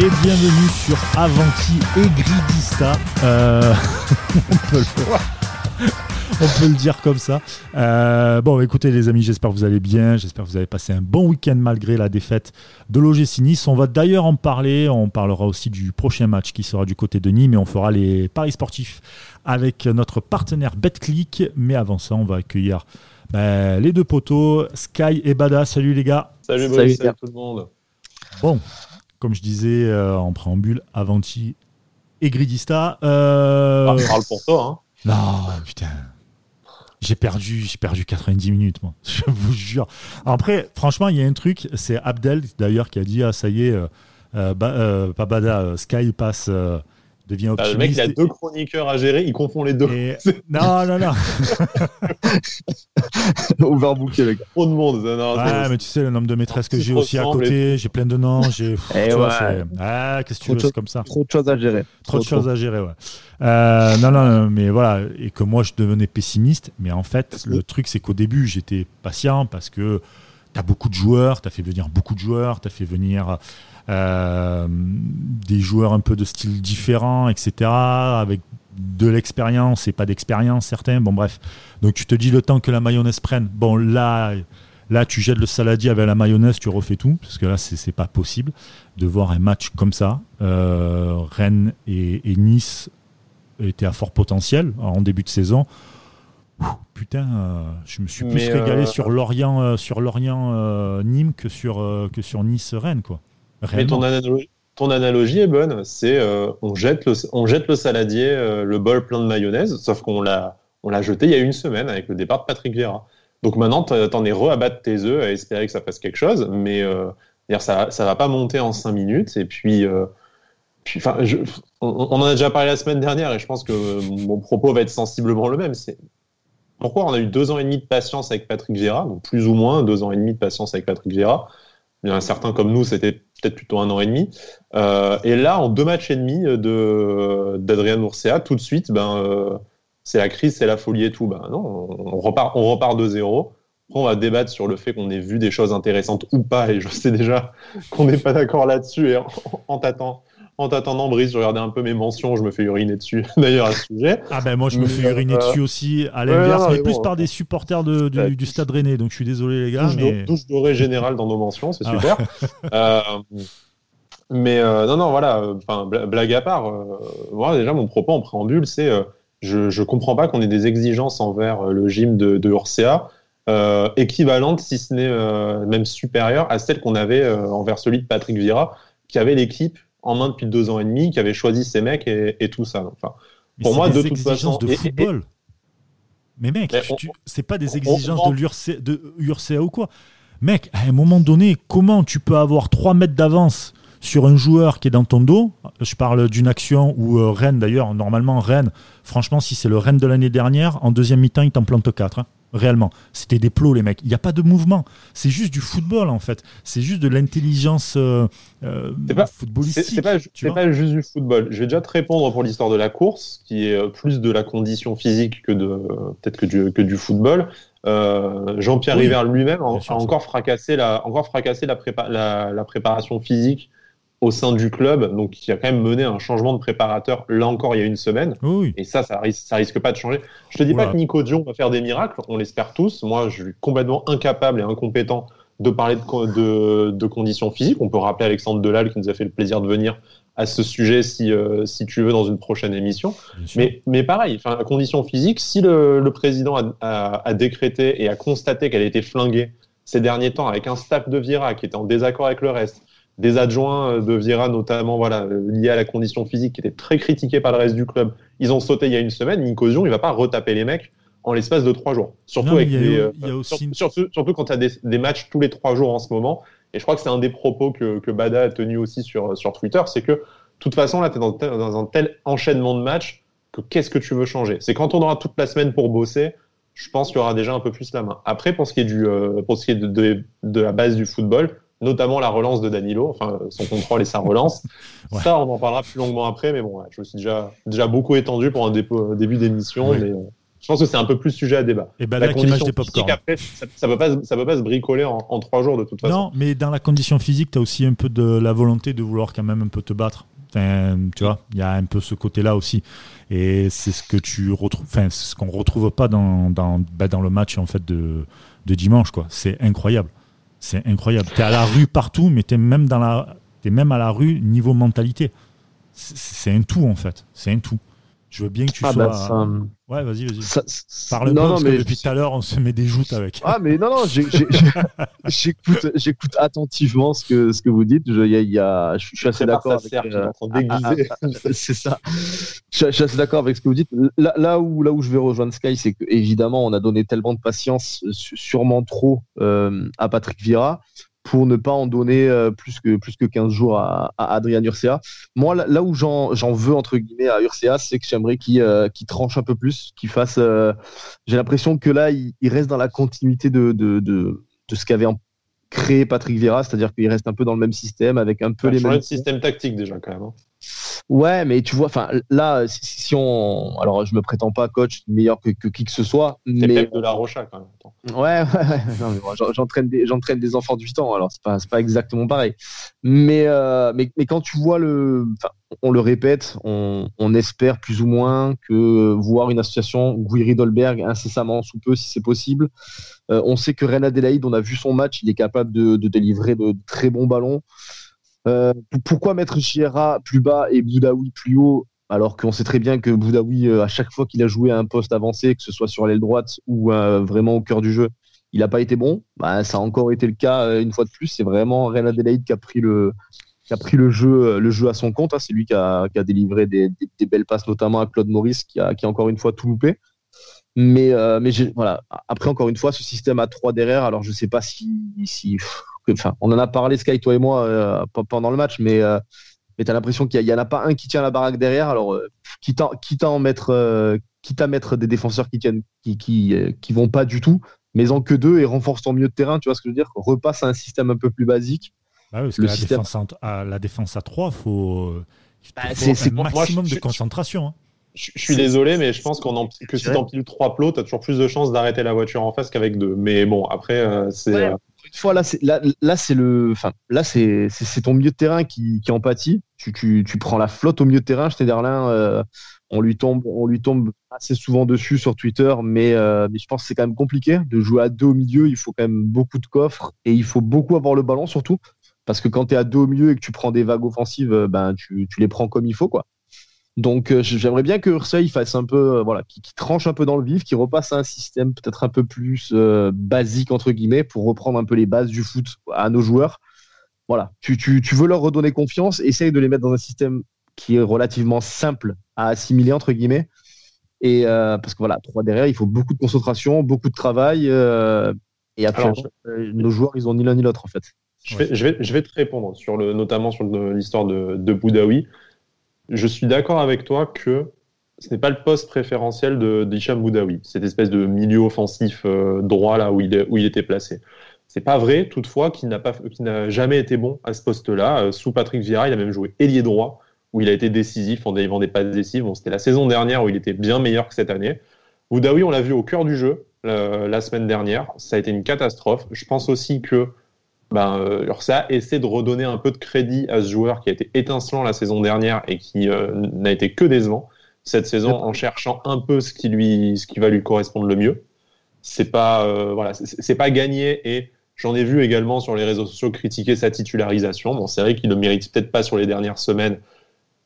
et bienvenue sur Avanti et Gridista. Euh, on, peut le... on, peut le, dire comme ça. Euh, bon, écoutez les amis, j'espère que vous allez bien. J'espère que vous avez passé un bon week-end malgré la défaite de l'OGC Nice. On va d'ailleurs en parler. On parlera aussi du prochain match qui sera du côté de Nîmes et on fera les paris sportifs avec notre partenaire BetClick. Mais avant ça, on va accueillir ben, les deux poteaux, Sky et Bada. Salut les gars. Salut, salut, salut tout le monde. Bon, comme je disais euh, en préambule, Avanti et Gridista. Euh... Ah, parle pour toi. Hein. Non, putain. J'ai perdu, j'ai perdu 90 minutes, moi. Je vous jure. Après, franchement, il y a un truc, c'est Abdel d'ailleurs qui a dit ah ça y est, euh, euh, euh pas Bada, Sky passe devient optimiste. le mec, il a deux chroniqueurs à gérer, il confond les deux. non, non, non. Overbooké, le gars. Trop de monde. Non, ouais, mais tu sais, le nombre de maîtresses que j'ai aussi à côté, j'ai plein de noms. J'ai... Eh ah, qu'est-ce que tu veux, c'est comme ça. Trop de choses à gérer. Trop, de choses à gérer, ouais. Euh, non, non, mais voilà. Et que moi, je devenais pessimiste. Mais en fait, le truc, c'est qu'au début, j'étais patient parce que tu as beaucoup de joueurs, tu as fait venir beaucoup de joueurs, tu as fait venir euh, des joueurs un peu de style différent, etc., avec de l'expérience et pas d'expérience, certains. Bon, bref. Donc, tu te dis le temps que la mayonnaise prenne. Bon, là, là tu jettes le saladier avec la mayonnaise, tu refais tout, parce que là, c'est pas possible de voir un match comme ça. Euh, Rennes et, Nice étaient à fort potentiel en début de saison. putain, euh, je me suis plus régalé sur Lorient, sur Lorient Nîmes que sur, que sur Nice Rennes, quoi. Mais ton analogie, ton analogie est bonne. C'est euh, on, jette le, on jette le saladier, euh, le bol plein de mayonnaise, sauf qu'on l'a, jeté il y a une semaine avec le départ de Patrick Vieira. Donc maintenant, t'en es re à battre tes œufs à espérer que ça fasse quelque chose, mais euh, ça, ça va pas monter en 5 minutes. Et puis, puis enfin, on, on, en a déjà parlé la semaine dernière et je pense que mon propos va être sensiblement le même. C'est pourquoi on a eu deux ans et demi de patience avec Patrick Vieira, donc plus ou moins deux ans et demi de patience avec Patrick Vieira? Il y en a certains comme nous, c'était peut-être plutôt un an et demi. Euh, et là, en deux matchs et demi de, d'Adrien Urcea, tout de suite, ben, euh, c'est la crise, c'est la folie et tout. Ben, non, on repart, on repart de zéro. Après, on va débattre sur le fait qu'on ait vu des choses intéressantes ou pas. Et je sais déjà qu'on n'est pas d'accord là-dessus. Et en, en t'attendant, en t'attendant, Brice, je regardais un peu mes mentions, je me fais uriner dessus, d'ailleurs, à ce sujet. Ah ben moi, je me fais uriner euh, dessus aussi, à l'inverse, mais, plus par des supporters du, Stade Rennais, donc je suis désolé les gars. Touche, mais... touche dorée générale dans nos mentions, c'est ah super. euh, mais euh, non, non, voilà, enfin, blague à part, moi, déjà, mon propos en préambule, c'est je, je comprends pas qu'on ait des exigences envers le gym de, de Urcea, équivalentes, si ce n'est même supérieures, à celles qu'on avait envers celui de Patrick Vira, qui avait l'équipe en main depuis deux ans et demi, qui avait choisi ces mecs et, tout ça. Enfin, pour moi, de toute façon, de football. mais mec, c'est pas des exigences de l'URCA ou quoi. Mec, à un moment donné, comment tu peux avoir 3 mètres d'avance sur un joueur qui est dans ton dos? Je parle d'une action où euh, Rennes, d'ailleurs, normalement, Rennes, franchement, si c'est le Rennes de l'année dernière, en deuxième mi-temps, il t'en plante 4 réellement. C'était des plots, les mecs. Il n'y a pas de mouvement. C'est juste du football, en fait. C'est juste de l'intelligence euh, euh footballistique. C'est pas, pas, juste du football. Je vais déjà te répondre pour l'histoire de la course, qui est euh, plus de la condition physique que de peut-être que du, que du football. Euh, Jean-Pierre River lui-même a, encore fracassé la, encore fracassé la, prépa la, la préparation physique au sein du club, donc qui a quand même mené un changement de préparateur là encore il y a une semaine. Et ça, ça risque, ça risque pas de changer. Je te dis pas que Nico Dion va faire des miracles, on l'espère tous. Moi, je suis complètement incapable et incompétent de parler de, de, conditions physiques. On peut rappeler Alexandre Delal qui nous a fait le plaisir de venir à ce sujet si, euh, si tu veux dans une prochaine émission. Mais, mais pareil, enfin, la condition physique, si le, le président a, a, décrété et a constaté qu'elle été flinguée ces derniers temps avec un staff de Vira qui était en désaccord avec le reste, des adjoints euh, de Vira, notamment voilà, liés à la condition physique, qui étaient très critiqués par le reste du club. Ils ont sauté il y a une semaine. Nico il va pas retaper les mecs en l'espace de trois jours. Surtout, avec surtout, quand tu as des, matchs tous les trois jours en ce moment. Et je crois que c'est un des propos que, que, Bada a tenu aussi sur, sur Twitter, c'est que de toute façon, là, tu es dans, dans, un tel enchaînement de matchs que qu'est-ce que tu veux changer? C'est quand on aura toute la semaine pour bosser, je pense qu'il y aura déjà un peu plus la main. Après, pour ce qui est, du, euh, pour ce qui est de, de, la base du football, notamment la relance de Danilo, enfin son contrôle et sa relance. Ça, on en parlera plus longuement après, mais bon, je me suis déjà, déjà beaucoup étendu pour un début d'émission. mais... Euh, je pense que c'est un peu plus sujet à débat. Et ben là, l'image des popcorn. Après, ça, ça peut pas, ça peut pas se bricoler en, en trois jours de toute façon. Non, mais dans la condition physique, tu as aussi un peu de la volonté de vouloir quand même un peu te battre. Enfin, tu vois, il y a un peu ce côté-là aussi. Et c'est ce que tu retrouves, enfin, ce qu'on retrouve pas dans, dans, bah, dans le match en fait de, de dimanche, quoi. C'est incroyable. C'est incroyable. Tu à la rue partout, mais tu même même à la rue niveau mentalité. C'est un tout en fait. C'est un tout. Je veux bien que tu ah, sois. Bah, ouais, vas-y, vas-y. Parle moi parce que depuis tout à l'heure, on se met des joutes avec. Ah, mais non, non, j'écoute, attentivement ce que, ce que vous dites. Je, y a, je suis assez d'accord avec. Euh, ah, ah, c'est ça. Je, suis assez d'accord avec ce que vous dites. Là, là, où, là où je vais rejoindre Sky, c'est que évidemment, on a donné tellement de patience, sûrement trop, euh, à Patrick Vira pour ne pas en donner euh, plus, que, plus que 15 jours à, Adrien Urcea. Moi, là, où j'en veux, entre guillemets, à Urcea, c'est que j'aimerais qu'il euh, tranche un peu plus, qu'il fasse... Euh, j'ai l'impression que là, il, reste dans la continuité de, de, de, de ce qu'avait créé Patrick Vieira, c'est-à-dire qu'il reste un peu dans le même système, avec un peu les mêmes... système tactique déjà, quand même. Hein. Ouais, mais tu vois, enfin là, si, on, alors je me prétends pas coach meilleur que, qui que ce soit, mais de la Rocha quand même. Ouais, ouais, j'entraîne des, j'entraîne des enfants de 8 ans, alors c'est pas, pas exactement pareil. Mais, euh, mais, mais quand tu vois le, on le répète, on, on, espère plus ou moins que voir une association Guy Dolberg incessamment sous peu, si c'est possible. Euh, on sait que Ren Adelaide, on a vu son match, il est capable de, de délivrer de très bons ballons. Euh, pourquoi mettre Chiera plus bas et Boudaoui plus haut alors qu'on sait très bien que Boudaoui, euh, à chaque fois qu'il a joué à un poste avancé, que ce soit sur l'aile droite ou euh, vraiment au cœur du jeu, il n'a pas été bon? Bah, ça a encore été le cas une fois de plus. C'est vraiment Real Adelaide qui a pris le, qui a pris le jeu, le jeu à son compte. Hein. C'est lui qui a, qui a délivré des, des, belles passes, notamment à Claude Maurice, qui a, qui encore une fois tout loupé. Mais, mais voilà. Après, encore une fois, ce système à 3 derrière. Alors, je ne sais pas si, si enfin, on en a parlé, Sky, toi et moi, euh, pendant le match, mais, euh, mais tu as l'impression qu'il n'y en a pas un qui tient la baraque derrière. Alors, euh, quitte, à, quitte, à en mettre, quitte à mettre des défenseurs qui tiennent, qui, qui, qui vont pas du tout, mais en que deux et renforce ton milieu de terrain, tu vois ce que je veux dire? Repasse à un système un peu plus basique. Bah le la, défense à, la défense à 3, faut, bah, c'est un maximum de concentration. Hein. Je, suis désolé, mais je pense qu'on que si t'empiles trois plots, t'as toujours plus de chances d'arrêter la voiture en face qu'avec deux. Mais bon, après, c'est une fois, là, c'est là, c'est le, enfin, là, c'est ton milieu de terrain qui, qui empathie. Tu, tu, prends la flotte au milieu de terrain. Schneiderlin, euh, on lui tombe, on lui tombe assez souvent dessus sur Twitter, mais, euh, mais je pense que c'est quand même compliqué de jouer à deux au milieu. Il faut quand même beaucoup de coffres et il faut beaucoup avoir le ballon surtout, parce que quand tu es à deux au milieu et que tu prends des vagues offensives, euh, ben tu, tu les prends comme il faut, quoi. Donc euh, j'aimerais bien que Ursay fasse un peu, euh, voilà, qui, tranche un peu dans le vif, qui repasse à un système peut-être un peu plus euh, basique entre guillemets pour reprendre un peu les bases du foot à nos joueurs. Voilà, tu, tu, tu veux leur redonner confiance, essaye de les mettre dans un système qui est relativement simple à assimiler entre guillemets. Et parce que voilà, trois derrière, il faut beaucoup de concentration, beaucoup de travail. et après, nos joueurs, ils ont ni l'un ni l'autre en fait. Je vais, je, vais, je vais te répondre sur le, notamment sur l'histoire de, de Boudaoui je suis d'accord avec toi que ce n'est pas le poste préférentiel de d'Hicham Boudaoui, cette espèce de milieu offensif euh, droit là où il, où il était placé. C'est pas vrai, toutefois, qu'il n'a jamais été bon à ce poste-là. Euh, sous Patrick Vieira, il a même joué ailier droit, où il a été décisif en délivrant des passes décisives. C'était la saison dernière où il était bien meilleur que cette année. Boudaoui, on l'a vu au cœur du jeu euh, la semaine dernière. Ça a été une catastrophe. Je pense aussi que ben, euh, ça essaie de redonner un peu de crédit à ce joueur qui a été étincelant la saison dernière et qui euh, n'a été que décevant cette saison en cherchant un peu ce qui lui, ce qui va lui correspondre le mieux. C'est pas, euh, voilà, c'est pas gagné et j'en ai vu également sur les réseaux sociaux critiquer sa titularisation. Bon, c'est vrai qu'il ne mérite peut-être pas sur les dernières semaines,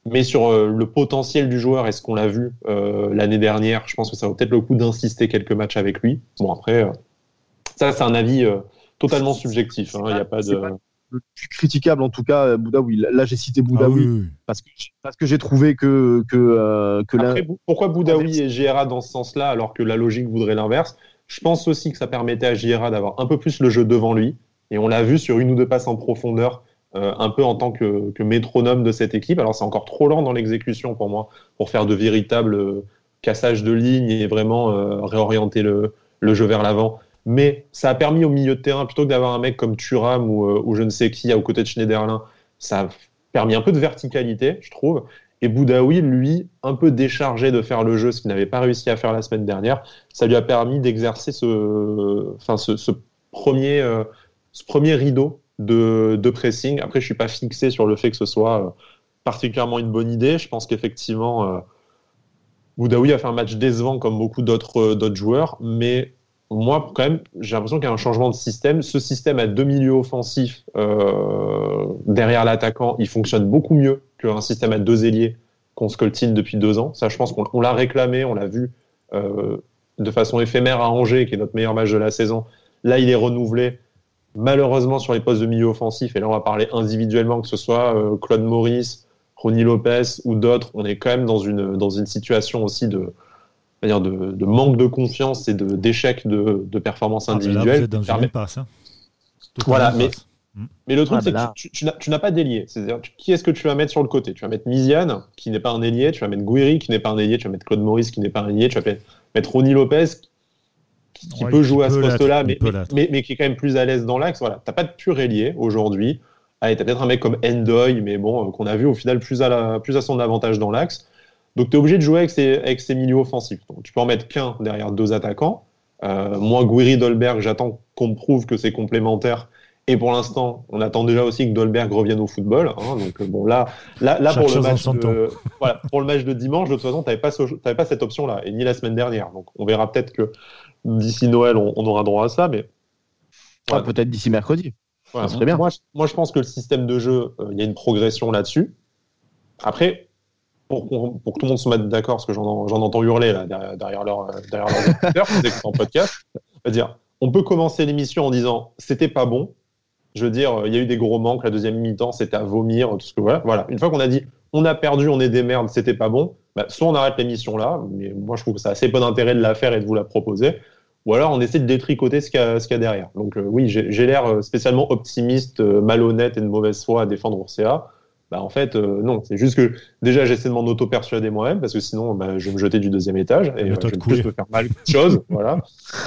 mais sur le potentiel du joueur et ce qu'on l'a vu l'année dernière, je pense que ça vaut peut-être le coup d'insister quelques matchs avec lui. Bon, après, ça, c'est un avis totalement subjectif. Hein, a pas de le plus critiquable en tout cas Boudaoui. Là j'ai cité Boudaoui ah parce que parce que j'ai trouvé que que, euh, que Après, pourquoi Boudaoui et Gérard dans ce sens-là alors que la logique voudrait l'inverse? Je pense aussi que ça permettait à Gérard d'avoir un peu plus le jeu devant lui et on l'a vu sur une ou deux passes en profondeur euh, un peu en tant que, que, métronome de cette équipe. Alors c'est encore trop lent dans l'exécution pour moi pour faire de véritables euh, cassages de lignes et vraiment réorienter le, le jeu vers l'avant mais ça a permis au milieu de terrain, plutôt que d'avoir un mec comme Thuram ou, euh, ou, je ne sais qui aux côtés de Schneiderlin, ça a permis un peu de verticalité, je trouve. Et Boudaoui, lui, un peu déchargé de faire le jeu, ce qu'il n'avait pas réussi à faire la semaine dernière, ça lui a permis d'exercer ce, enfin, ce, premier, euh, ce premier rideau de, de, pressing. Après, je suis pas fixé sur le fait que ce soit euh, particulièrement une bonne idée. Je pense qu'effectivement, Boudaoui a fait un match décevant comme beaucoup d'autres joueurs, mais moi, quand même, j'ai l'impression qu'il y a un changement de système. Ce système à deux milieux offensifs euh, derrière l'attaquant, il fonctionne beaucoup mieux qu'un système à deux ailiers qu'on scoltine depuis deux ans. Ça, je pense qu'on l'a réclamé, on l'a vu euh, de façon éphémère à Angers, qui est notre meilleur match de la saison. Là, il est renouvelé. Malheureusement, sur les postes de milieu offensif, et là, on va parler individuellement, que ce soit euh, Claude Maurice, Ronny Lopez ou d'autres, on est quand même dans une, dans une situation aussi de, dire de, manque de confiance et d'échec de, de, performance ah, individuelle. dans une passe, hein. Voilà, mais, hmm. mais le truc, ah, c'est que tu, tu n'as pas d'ailier. C'est-à-dire, qui est-ce que tu vas mettre sur le côté? Tu vas mettre Miziane, qui n'est pas un ailier, tu vas mettre Gouiri, qui n'est pas un ailier, tu vas mettre Claude Maurice, qui n'est pas un ailier, tu vas mettre Ronny Lopez, qui, peut jouer à ce poste-là, mais, mais, mais, qui est quand même plus à l'aise dans l'axe. Voilà. Tu n'as pas de pur ailier aujourd'hui. Allez, tu as peut-être un mec comme Endoy, mais bon, euh, qu'on a vu au final plus à, la, plus à son avantage dans l'axe. Donc tu es obligé de jouer avec ces, avec ces milieux offensifs. Donc, tu peux en mettre qu'un derrière deux attaquants. Euh, moi, Guiri, Dolberg, j'attends qu'on me prouve que c'est complémentaire. Et pour l'instant, on attend déjà aussi que Dolberg revienne au football. Hein. donc euh, bon, là, là, là pour, le match de, voilà, pour le match de dimanche, de toute façon, tu n'avais pas, pas cette option-là, et ni la semaine dernière. Donc on verra peut-être que d'ici Noël, on, aura droit à ça. Mais ah, peut-être d'ici mercredi. ça serait bien. Moi je, moi, je pense que le système de jeu, euh, il y a une progression là-dessus. Après, pour, que tout le monde se mette d'accord, parce que j'en entends hurler là, derrière, derrière leur, derrière leur en podcast, on peut commencer l'émission en disant c'était pas bon. Je veux dire, il y a eu des gros manques, la deuxième mi-temps, c'était à vomir, tout ce que voilà. Une fois qu'on a dit on a perdu, on est des merdes, c'était pas bon, bah, soit on arrête l'émission là, mais moi je trouve que ça a assez peu d'intérêt de la faire et de vous la proposer, ou alors on essaie de détricoter ce qu'il y, a derrière. Donc euh, oui, j'ai l'air euh, spécialement optimiste, euh, malhonnête et de mauvaise foi à défendre Ursa. Bah, en fait, euh, non. C'est juste que déjà, j'essaie de m'en auto-persuader moi-même parce que sinon, bah, je vais me jeter du deuxième étage et euh, je vais plus me faire mal de choses, voilà,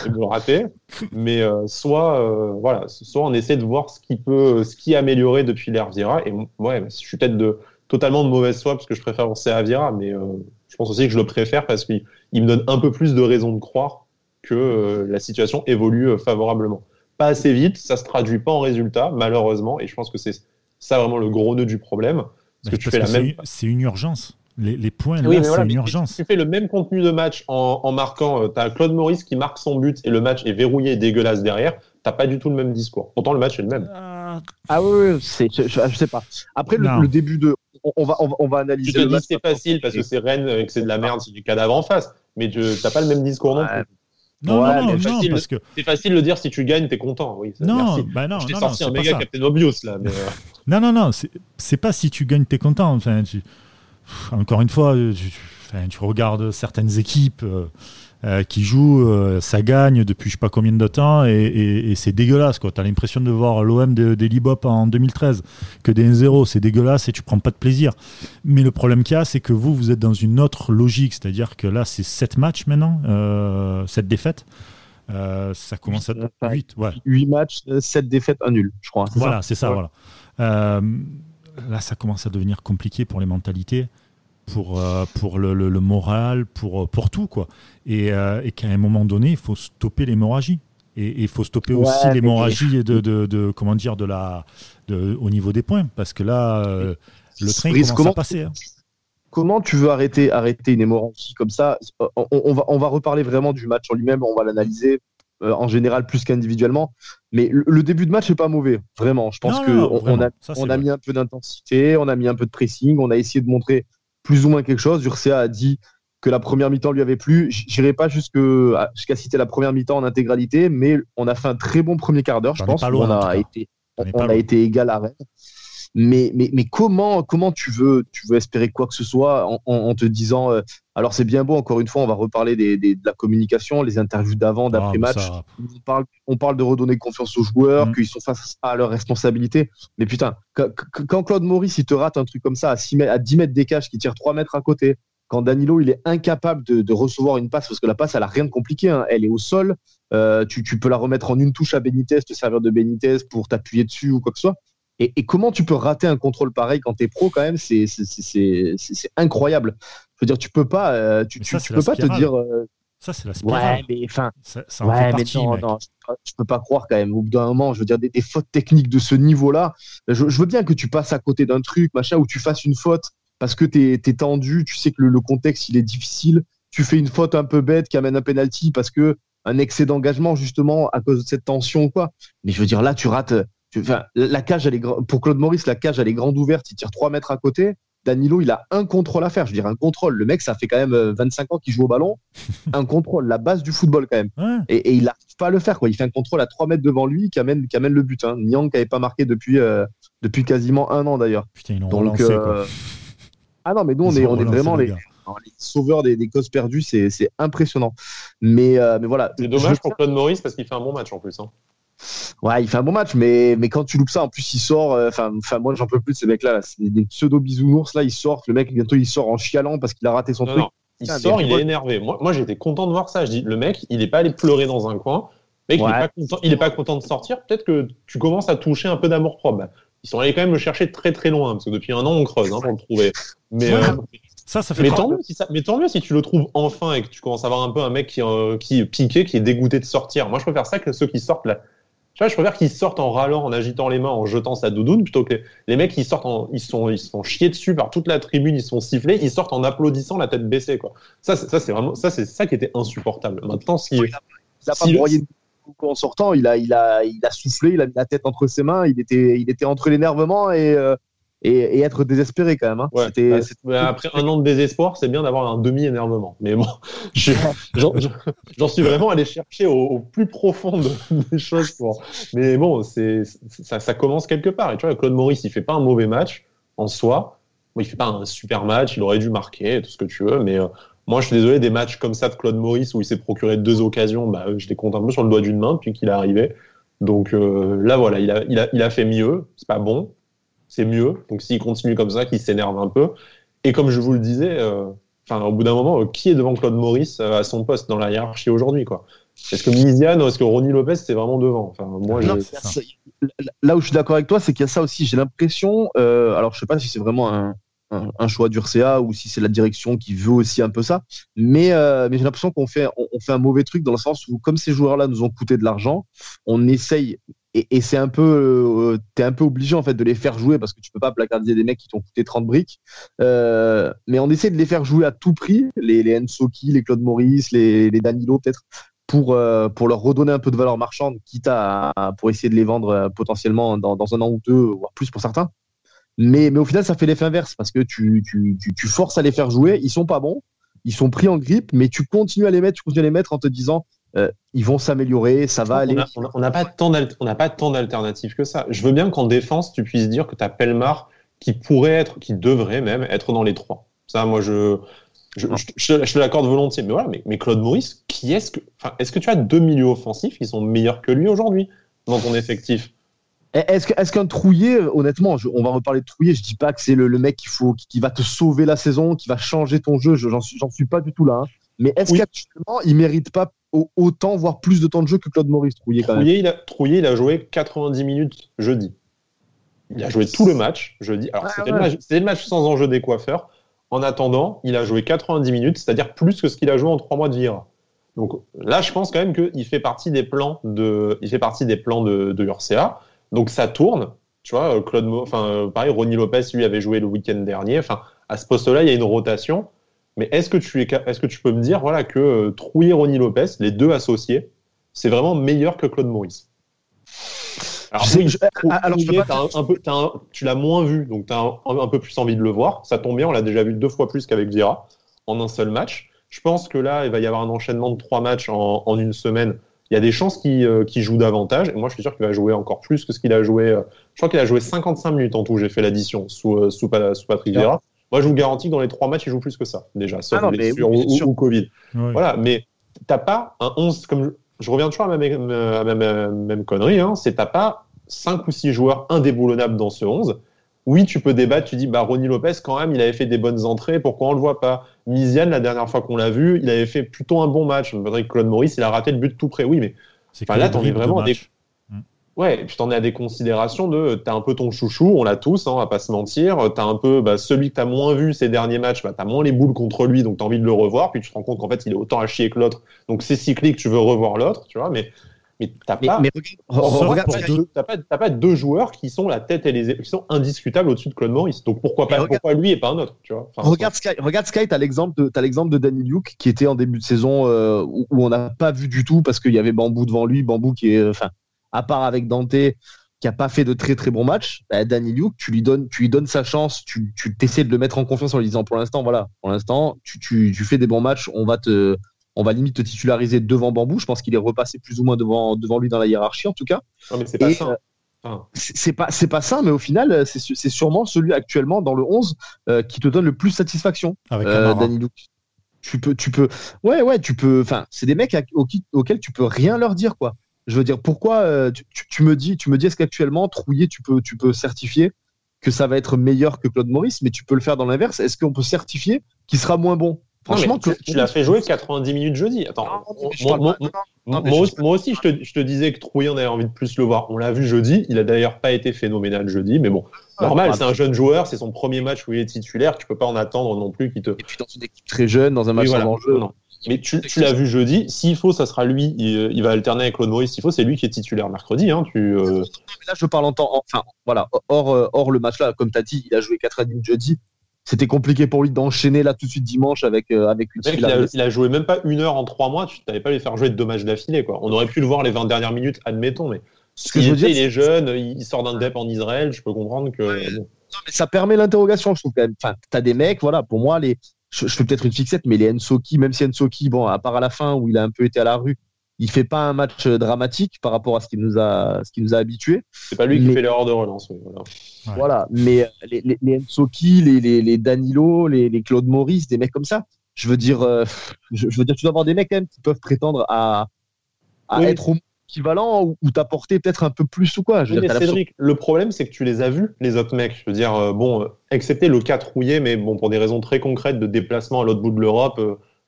et me rater. Mais euh, soit, voilà, soit on essaie de voir ce qui peut, ce qui est amélioré depuis l'ère Vira. Et ouais, je suis peut-être de totalement de mauvaise foi parce que je préfère penser à Vira, mais je pense aussi que je le préfère parce qu'il me donne un peu plus de raison de croire que la situation évolue favorablement. Pas assez vite, ça se traduit pas en résultat, malheureusement, et je pense que c'est ça vraiment le gros nœud du problème. Parce que tu fais la même. C'est une urgence. Les, points, c'est une urgence. Tu fais le même contenu de match en, marquant. Euh, tu as Claude Maurice qui marque son but et le match est verrouillé et dégueulasse derrière. T'as pas du tout le même discours. Pourtant, le match est le même. Euh, ah oui, c'est, je, je, sais pas. Après, le, début de. On, va, on, va, analyser. Tu te dis c'est facile parce que c'est Rennes et que c'est de la merde, c'est du cadavre en face. Mais tu n'as pas le même discours non plus. Non, non, non, facile, parce que. C'est facile de dire si tu gagnes, t'es content. Oui, non, bah non, Je t'ai sorti un méga Captain Obvious là. Mais euh. non, non, non, c'est pas si tu gagnes, t'es content. Enfin, Encore une fois, tu, tu regardes certaines équipes. Euh, euh, qui joue, euh, ça gagne depuis je sais pas combien de temps et, c'est dégueulasse. Tu as l'impression de voir l'OM des Libop en 2013 que des 1-0, c'est dégueulasse et tu prends pas de plaisir. Mais le problème qu'il y a, c'est que vous, vous êtes dans une autre logique, c'est-à-dire que là, c'est 7 matchs maintenant, euh, 7 défaites. Euh, ça commence à 8, ouais. 8 matchs, 7 défaites, 1 nul, je crois. Voilà, c'est ça, voilà. là, ça commence à devenir compliqué pour les mentalités pour, euh, pour le, le, moral, pour, euh, pour tout. Quoi. Et, euh, et qu'à un moment donné, il faut stopper l'hémorragie. Et il faut stopper aussi l'hémorragie de, de, de, comment dire, de la, de, au niveau des points. Parce que là, le train commence comment, à passer. Hein. Comment tu veux arrêter, arrêter une hémorragie comme ça? On, va, on va reparler vraiment du match en lui-même, on va l'analyser en général plus qu'individuellement. Mais le, début de match n'est pas mauvais, vraiment. Je pense qu'on on a, on a mis un peu d'intensité, on a mis un peu de pressing, on a essayé de montrer plus ou moins quelque chose. Urcea a dit que la première mi-temps lui avait plu. J'irai pas jusqu'à citer la première mi-temps en intégralité, mais on a fait un très bon premier quart d'heure, je pense. on a été, on, a été égal à Rennes. Mais, mais, mais comment, comment tu, veux, tu veux espérer quoi que ce soit en, te disant euh, alors c'est bien beau, encore une fois, on va reparler des, de la communication, les interviews d'avant, d'après-match. on, parle, on parle de redonner confiance aux joueurs, mm. qu'ils sont face à leurs responsabilités. Mais putain, quand, Claude Maurice il te rate un truc comme ça à, 6 à 10 mètres des cages, qui tire 3 mètres à côté, quand Danilo il est incapable de, recevoir une passe, parce que la passe elle a rien de compliqué, hein. elle est au sol, euh, tu, tu, peux la remettre en une touche à Benitez, te servir de Benitez pour t'appuyer dessus ou quoi que ce soit Et, comment tu peux rater un contrôle pareil quand tu es pro quand même C'est incroyable. Je veux dire, tu peux pas, euh, tu, peux pas te dire. Euh, ça, c'est la spirale. Ouais, mais enfin. Ouais, mais non, non, je peux pas croire quand même. Au bout d'un moment, je veux dire, des, fautes techniques de ce niveau-là. Je, veux bien que tu passes à côté d'un truc, machin, ou tu fasses une faute parce que tu es, tendu, tu sais que le, contexte, il est difficile. Tu fais une faute un peu bête qui amène un penalty parce que un excès d'engagement, justement, à cause de cette tension ou quoi. Mais je veux dire, là, tu rates. La cage, elle est, pour Claude Maurice, la cage, elle est grande ouverte. Il tire 3 mètres à côté. Danilo, il a un contrôle à faire. Je veux dire, un contrôle. Le mec, ça fait quand même 25 euh, ans qu'il joue au ballon. un contrôle, la base du football quand même. Et, il n'arrive pas à le faire. Quoi. Il fait un contrôle à 3 mètres devant lui qui amène, qui amène le but. Hein. Nyang qui n'avait pas marqué depuis, euh, depuis quasiment un an d'ailleurs. Putain, ils l'ont relancé. Euh, ah non, mais nous, on est, on est vraiment les, sauveurs des, causes perdues. C'est impressionnant. Mais, mais voilà. C'est dommage pour Claude Maurice parce qu'il fait un bon match en plus. Hein. Ouais, il fait un bon match, mais, mais quand tu loupes ça, en plus, il sort. Euh, enfin, enfin moi, j'en peux plus de ces mecs-là. C'est des pseudo bisounours. Là, ils sortent. Le mec, bientôt, il sort en chialant parce qu'il a raté son truc. Il sort, il est énervé. Moi, moi j'étais content de voir ça. Je dis, le mec, il est pas allé pleurer dans un coin. Le mec, il, est pas content, il est pas content de sortir. Peut-être que tu commences à toucher un peu d'amour propre. Bah, ils sont allés quand même le chercher très très loin parce que depuis un an, on creuse hein, pour le trouver. Mais euh, ça, ça fait mais tant, mieux si ça, mais tant mieux si tu le trouves enfin et que tu commences à avoir un peu un mec qui, euh, qui est piqué, qui est dégoûté de sortir. Moi, je préfère ça que ceux qui sortent là je préfère qu'ils sortent en râlant, en agitant les mains, en jetant sa doudoune, plutôt que les, mecs, ils sortent, ils sont, ils sont chiés dessus par toute la tribune, ils sont sifflés, ils sortent en applaudissant la tête baissée, quoi. Ça, ça c'est vraiment, ça, c'est ça qui était insupportable. Maintenant, si, il a, pas broyé en sortant, il a, il a, il a soufflé, il a mis la tête entre ses mains, il était, il était entre l'énervement et, euh, et, être désespéré quand même. Hein. Bah, après un an de désespoir, c'est bien d'avoir un demi-énervement. Mais bon, j'en suis vraiment allé chercher au, plus profond des choses. Pour... Mais bon, ça, ça, commence quelque part. Et tu vois, Claude Maurice, il fait pas un mauvais match en soi. Bon, il fait pas un super match, il aurait dû marquer, tout ce que tu veux. Mais euh, moi, je suis désolé, des matchs comme ça de Claude Maurice où il s'est procuré deux occasions, bah, je les compte un peu sur le doigt d'une main depuis qu'il est arrivé. Donc euh, là, voilà, il a, il, a, il a fait mieux. C'est pas bon, c'est mieux. Donc s'il continue comme ça, qu'il s'énerve un peu. Et comme je vous le disais, euh, enfin au bout d'un moment, euh, qui est devant Claude Maurice euh, à son poste dans la hiérarchie aujourd'hui quoi? Est-ce que Miziane ou est-ce que Ronnie Lopez c'est vraiment devant? Enfin, moi, Là où je suis d'accord avec toi, c'est qu'il y a ça aussi. J'ai l'impression, alors je sais pas si c'est vraiment un, un, choix d'Urca ou si c'est la direction qui veut aussi un peu ça, mais, mais j'ai l'impression qu'on fait, on, fait un mauvais truc dans le sens où comme ces joueurs-là nous ont coûté de l'argent, on essaye et, c'est un peu, euh, t'es un peu obligé en fait de les faire jouer parce que tu peux pas placarder des mecs qui t'ont coûté 30 briques. Euh, mais on essaie de les faire jouer à tout prix, les, les Ensoki, les Claude Maurice, les, les Danilo peut-être, pour, euh, pour leur redonner un peu de valeur marchande, quitte à, pour essayer de les vendre potentiellement dans, dans, un an ou deux, voire plus pour certains. Mais, mais au final, ça fait l'effet inverse parce que tu, tu, tu, tu forces à les faire jouer, ils sont pas bons, ils sont pris en grippe, mais tu continues à les mettre, tu continues à les mettre en te disant euh, ils vont s'améliorer, ça va aller. On n'a pas tant d'alternatives que ça. Je veux bien qu'en défense, tu puisses dire que tu as Pelmar qui pourrait être, qui devrait même être dans les trois. Ça, moi, je, je, je, te l'accorde volontiers. Mais voilà, mais, Claude Maurice, qui est-ce que, est-ce que tu as deux milieux offensifs qui sont meilleurs que lui aujourd'hui dans ton effectif? Est-ce qu'un trouillé, honnêtement, on va reparler de trouillé, je dis pas que c'est le, mec qui, faut, qui, va te sauver la saison, qui va changer ton jeu, j'en suis, suis pas du tout là. Hein. Mais est-ce qu'actuellement, il mérite pas autant, voire plus de temps de jeu que Claude Maurice Trouillet quand Trouillet, Il a, Trouillet, il a joué 90 minutes jeudi. Il a joué tout le match jeudi. Alors, c'était, le match, sans enjeu des coiffeurs. En attendant, il a joué 90 minutes, c'est-à-dire plus que ce qu'il a joué en trois mois de Vira. Donc là, je pense quand même qu'il fait partie des plans de, il fait partie des plans de, de Urca. Donc ça tourne. Tu vois, Claude, enfin, pareil, Ronnie Lopez, lui, avait joué le week-end dernier. Enfin, à ce poste-là, il y a une rotation. Mais est-ce que tu es, est-ce que tu peux me dire voilà que euh, Trouille et Ronnie Lopez, les deux associés, c'est vraiment meilleur que Claude Maurice? Alors, tu l'as moins vu, donc tu as un, peu plus envie de le voir. Ça tombe bien, on l'a déjà vu deux fois plus qu'avec Vira en un seul match. Je pense que là, il va y avoir un enchaînement de trois matchs en, une semaine. Il y a des chances qu'il euh, joue davantage. Et moi, je suis sûr qu'il va jouer encore plus que ce qu'il a joué. Euh, je crois qu'il a joué 55 minutes en tout, j'ai fait l'addition sous, sous, sous Patrick Vira. Moi, je vous garantis que dans les trois matchs, il joue plus que ça, déjà, sauf ah blessure ou, Covid. Voilà, mais t'as pas un 11, comme je, reviens toujours à ma même, à ma même, connerie, hein, c'est t'as pas 5 ou 6 joueurs indéboulonnables dans ce 11. Oui, tu peux débattre, tu dis, bah, Ronnie Lopez, quand même, il avait fait des bonnes entrées, pourquoi on le voit pas? Miziane, la dernière fois qu'on l'a vu, il avait fait plutôt un bon match. Claude Maurice, il a raté le but tout près. Oui, mais là, t'en es vraiment des. Ouais, et puis t'en as des considérations de, t'as un peu ton chouchou, on l'a tous, hein, on va pas se mentir. T'as un peu bah, celui que t'as moins vu ces derniers matchs, bah, t'as moins les boules contre lui, donc t'as envie de le revoir. Puis tu te rends compte qu'en fait il est autant à chier que l'autre, donc c'est cyclique, tu veux revoir l'autre, tu vois. Mais mais t'as pas, pas, deux joueurs qui sont la tête et les qui sont indiscutables au-dessus de Claude Maurice. Donc pourquoi pas pourquoi lui et pas un autre, tu vois Regarde Sky, regarde Sky, t'as l'exemple de t'as l'exemple de Danny Luke qui était en début de saison euh, où, on n'a pas vu du tout parce qu'il y avait Bambou devant lui, Bambou qui est, enfin, à part avec Dante qui a pas fait de très très bons matchs, bah, Danny Luke, tu lui donnes, tu lui donnes sa chance, tu, tu essaies de le mettre en confiance en lui disant pour l'instant, voilà, pour l'instant, tu, tu, tu fais des bons matchs, on va te, on va limite te titulariser devant Bambou. Je pense qu'il est repassé plus ou moins devant, devant lui dans la hiérarchie en tout cas. Non, mais c'est pas ça. C'est pas c'est pas ça, mais au final, c'est sûrement celui actuellement dans le 11 euh, qui te donne le plus satisfaction. Avec euh, Danny Tu peux tu peux ouais ouais tu peux. Enfin, c'est des mecs auxquels tu peux rien leur dire quoi. Je veux dire pourquoi euh, tu, me dis tu me dis est-ce qu'actuellement Trouillet tu peux tu peux certifier que ça va être meilleur que Claude Maurice, mais tu peux le faire dans l'inverse? Est-ce qu'on peut certifier qu'il sera moins bon? Franchement, tu, l'as fait jouer 90 minutes jeudi. Attends, moi, aussi, je te, je te, disais que Trouillet, on avait envie de plus le voir. On l'a vu jeudi. Il a d'ailleurs pas été phénoménal jeudi, mais bon, normal. C'est un jeune joueur, c'est son premier match où il est titulaire. Tu peux pas en attendre non plus qu'il te. Et puis dans une équipe très jeune, dans un match oui, en jeu. Mais tu, tu l'as vu jeudi. S'il faut, ça sera lui. Il, va alterner avec Claude Maurice. S'il faut, c'est lui qui est titulaire mercredi. Hein, tu, euh. Là, je parle en temps. Enfin, voilà. Hors, euh, hors le match là, comme tu as dit, il a joué 4 minutes jeudi c'était compliqué pour lui d'enchaîner là tout de suite dimanche avec euh, avec une il, a, il a joué même pas une heure en trois mois tu n'avais pas lui faire jouer deux matchs d'affilée quoi on aurait pu le voir les 20 dernières minutes admettons mais ce que je veux dire, il est jeune il sort d'un dep en Israël je peux comprendre que non, mais ça permet l'interrogation je trouve quand même enfin t'as des mecs voilà pour moi les je, fais peut-être une fixette mais les Ensoki même si Ensoki bon à part à la fin où il a un peu été à la rue il fait pas un match euh, dramatique par rapport à ce qu'il nous a ce qui nous a habitués. C'est pas lui qui fait l'erreur de relance. voilà. mais euh, les, les, les Ensoki, les, les, Danilo, les, les Claude Maurice, des mecs comme ça. Je veux dire, euh, je, veux dire, tu dois avoir des mecs quand même qui peuvent prétendre à, à être équivalent ou, ou t'apporter peut-être un peu plus ou quoi. Je mais Cédric, le problème c'est que tu les as vus les autres mecs. Je veux dire, bon, excepté le cas Trouillet, mais bon pour des raisons très concrètes de déplacement à l'autre bout de l'Europe,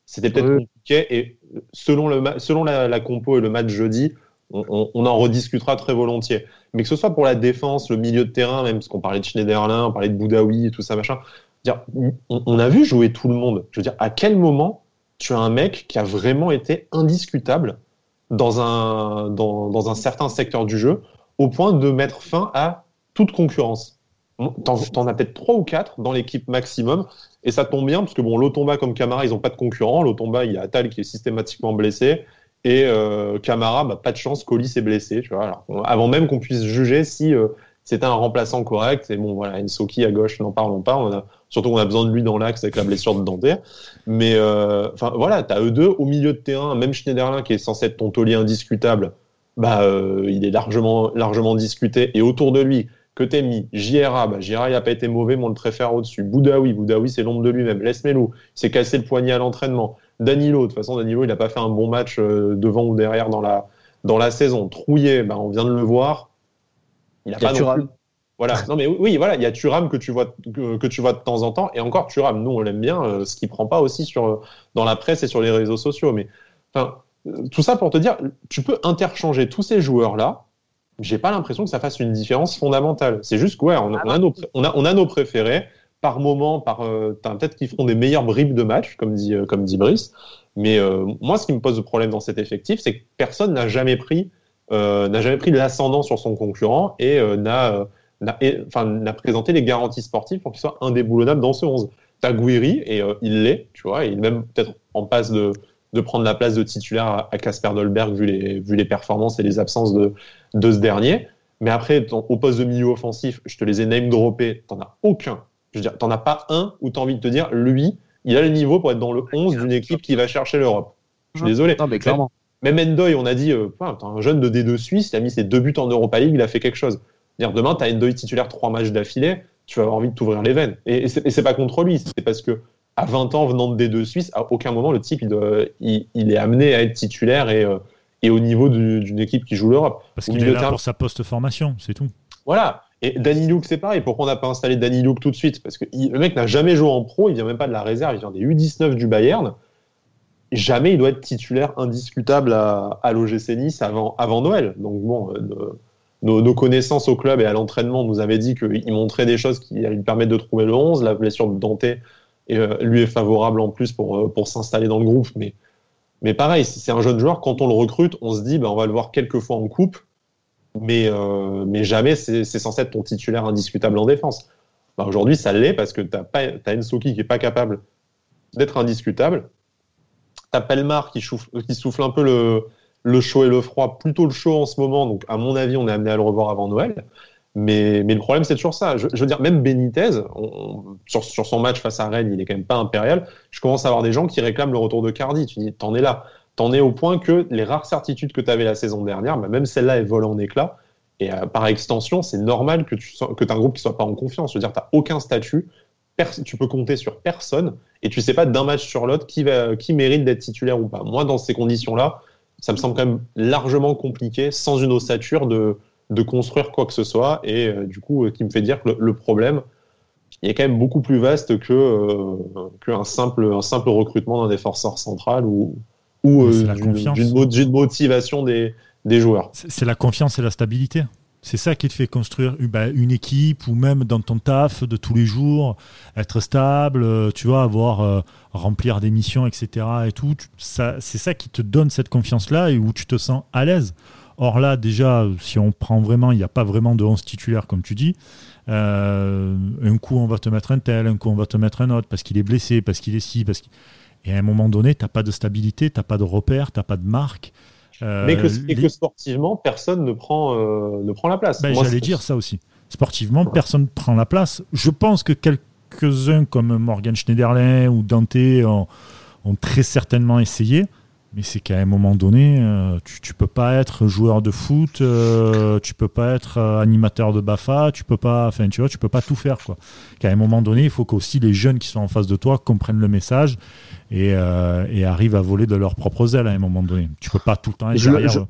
c'était peut-être compliqué et selon, le, selon la, compo et le match jeudi, on, en rediscutera très volontiers. Mais que ce soit pour la défense, le milieu de terrain, même parce qu'on parlait de Schneiderlin, on parlait de Boudaoui et tout ça, machin, dire, on, a vu jouer tout le monde. Je veux dire, à quel moment tu as un mec qui a vraiment été indiscutable dans un, dans, dans un certain secteur du jeu, au point de mettre fin à toute concurrence T'en, en as peut-être trois ou quatre dans l'équipe maximum, et ça tombe bien parce que bon, Lotomba comme Camara, ils n'ont pas de concurrent. Lotomba, il y a Atal qui est systématiquement blessé, et euh, Camara, bah, pas de chance, Colis est blessé. Tu vois, avant même qu'on puisse juger si euh, c'était un remplaçant correct, et bon, voilà, Ensoki à gauche, n'en parlons pas. Surtout, on a besoin de lui dans l'axe avec la blessure de Dante. Mais euh, enfin, voilà, t'as eux deux au milieu de terrain, même Schneiderlin qui est censé être ton taulier indiscutable. Bah, euh, il est largement, largement discuté. Et autour de lui, que t'es mis JRA, bah, JRA il n'a pas été mauvais, mais on le préfère au-dessus. Boudaoui, Boudaoui c'est l'ombre de lui-même. Laisse Melou, il s'est cassé le poignet à l'entraînement. Danilo, de toute façon Danilo il n'a pas fait un bon match euh, devant ou derrière dans la, dans la saison. Trouillé, bah, on vient de le voir. Il a pas non Voilà. Non mais oui, voilà, il y a Turam que tu vois que, tu vois de temps en temps, et encore Turam, nous on l'aime bien, euh, ce qui prend pas aussi sur dans la presse et sur les réseaux sociaux. Mais enfin, tout ça pour te dire, tu peux interchanger tous ces joueurs là j'ai pas l'impression que ça fasse une différence fondamentale. C'est juste qu'on on, a, nos, on, a, on a nos préférés. Par moment, par euh, peut-être qu'ils feront des meilleures bribes de match, comme dit, euh, comme dit Brice. Mais euh, moi, ce qui me pose le problème dans cet effectif, c'est que personne n'a jamais pris, n'a jamais pris l'ascendant sur son concurrent et n'a, enfin, n'a présenté les garanties sportives pour qu'il soit indéboulonnable dans ce 11. T'as Guiri et il l'est, tu vois, il est même peut-être en passe de, de prendre la place de titulaire à Casper Dolberg vu les, vu les performances et les absences de, de ce dernier. Mais après, au poste de milieu offensif, je te les ai name droppés, t'en as aucun. Je veux dire, t'en as pas un où t'as envie de te dire, lui, il a le niveau pour être dans le 11 d'une équipe qui va chercher l'Europe. Je suis désolé. Non, mais clairement. Même Endoy, on a dit, euh, un jeune de D2 Suisse, il a mis ses deux buts en Europa League, il a fait quelque chose. Dire, demain, t'as Endoy titulaire trois matchs d'affilée, tu vas avoir envie de t'ouvrir les veines. Et, et c'est pas contre lui, c'est parce que à 20 ans venant de D2 Suisse, à aucun moment le type il, il, est amené à être titulaire et, euh, et au niveau d'une équipe qui joue l'Europe. Parce qu'il est là pour sa post-formation, c'est tout. Voilà. Et Danny Luke, c'est pareil. Pourquoi on n'a pas installé Danny Luke tout de suite? Parce que le mec n'a jamais joué en pro, il vient même pas de la réserve, il vient des U19 du Bayern. Jamais il doit être titulaire indiscutable à, l'OGC Nice avant, Noël. Donc bon, euh, nos, connaissances au club et à l'entraînement nous avaient dit qu'il montrait des choses qui allaient lui permettre de trouver le 11. La blessure de Dante euh, lui est favorable en plus pour, euh, s'installer dans le groupe. Mais, mais pareil, si c'est un jeune joueur, quand on le recrute, on se dit bah, on va le voir quelques fois en coupe, mais, euh, mais jamais c'est censé être ton titulaire indiscutable en défense. Bah, Aujourd'hui, ça l'est parce que tu as, as Ensoki qui n'est pas capable d'être indiscutable. Tu as Pelmar qui, qui souffle un peu le, chaud et le froid, plutôt le chaud en ce moment. Donc, à mon avis, on est amené à le revoir avant Noël. Mais, le problème, c'est toujours ça. Je, veux dire, même Benitez, sur, son match face à Rennes, il est quand même pas impérial. Je commence à avoir des gens qui réclament le retour de Cardi. Tu dis, t'en es là. T'en es au point que les rares certitudes que tu avais la saison dernière, bah, même celle-là, elles volent en éclats. Et euh, par extension, c'est normal que tu que aies un groupe qui soit pas en confiance. Je veux dire, tu aucun statut. Tu peux compter sur personne et tu sais pas d'un match sur l'autre qui, qui mérite d'être titulaire ou pas. Moi, dans ces conditions-là, ça me semble quand même largement compliqué, sans une ossature, de, de construire quoi que ce soit. Et euh, du coup, euh, qui me fait dire que le, problème est quand même beaucoup plus vaste que euh, qu'un simple, un simple recrutement d'un défenseur central ou, ou d'une motivation des, des joueurs. C'est la confiance et la stabilité. C'est ça qui te fait construire bah, une équipe ou même dans ton taf de tous les jours, être stable, euh, tu vois, avoir euh, remplir des missions, etc. Et tout. c'est ça qui te donne cette confiance-là et où tu te sens à l'aise. Or là, déjà, si on prend vraiment, il n'y a pas vraiment de 11 titulaire, comme tu dis. Euh, un coup, on va te mettre un tel, un coup, on va te mettre un autre parce qu'il est blessé, parce qu'il est ci, parce Et à un moment donné, tu n'as pas de stabilité, tu n'as pas de repère, tu n'as pas de marque. Euh, mais que, et que sportivement, personne ne prend, euh, ne prend la place. Ben, J'allais dire ça aussi. Sportivement, personne ne prend la place. Je pense que quelques-uns comme Morgan Schneiderlin ou Dante ont, ont très certainement essayé. Mais c'est qu'à un moment donné, euh, tu, tu peux pas être joueur de foot, euh, tu peux pas être euh, animateur de Bafa, tu peux pas, enfin tu vois, tu peux pas tout faire quoi. Qu'à un moment donné, il faut qu'aussi les jeunes qui sont en face de toi comprennent le message et, et, arrivent à voler de leurs propres ailes à un moment donné. Tu peux pas tout le temps être derrière.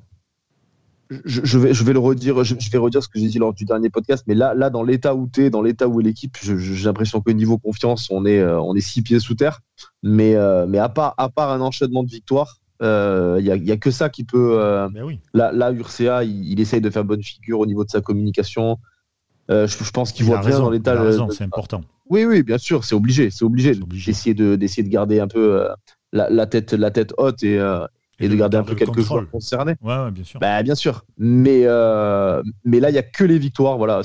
Je, je, vais, je vais le redire, je, vais redire ce que j'ai dit lors du dernier podcast, mais là, là dans l'état où tu es, dans l'état où est l'équipe, j'ai l'impression qu'au niveau confiance, on est, on est six pieds sous terre. Mais, mais à, part, à part un enchaînement de victoires, il euh, n'y a, a, que ça qui peut. Euh, oui. Là, là, Urcea, il, il, essaye de faire bonne figure au niveau de sa communication. Euh, je, je, pense qu'il voit bien dans l'état. c'est important. Oui, oui, bien sûr, c'est obligé, c'est obligé, d'essayer de d'essayer de garder un peu la, la, tête la tête haute et, et, de garder un peu quelques joueurs concernés. Ouais, bien sûr. Bah, bien sûr. Mais, euh, mais là, il n'y a que les victoires. Voilà.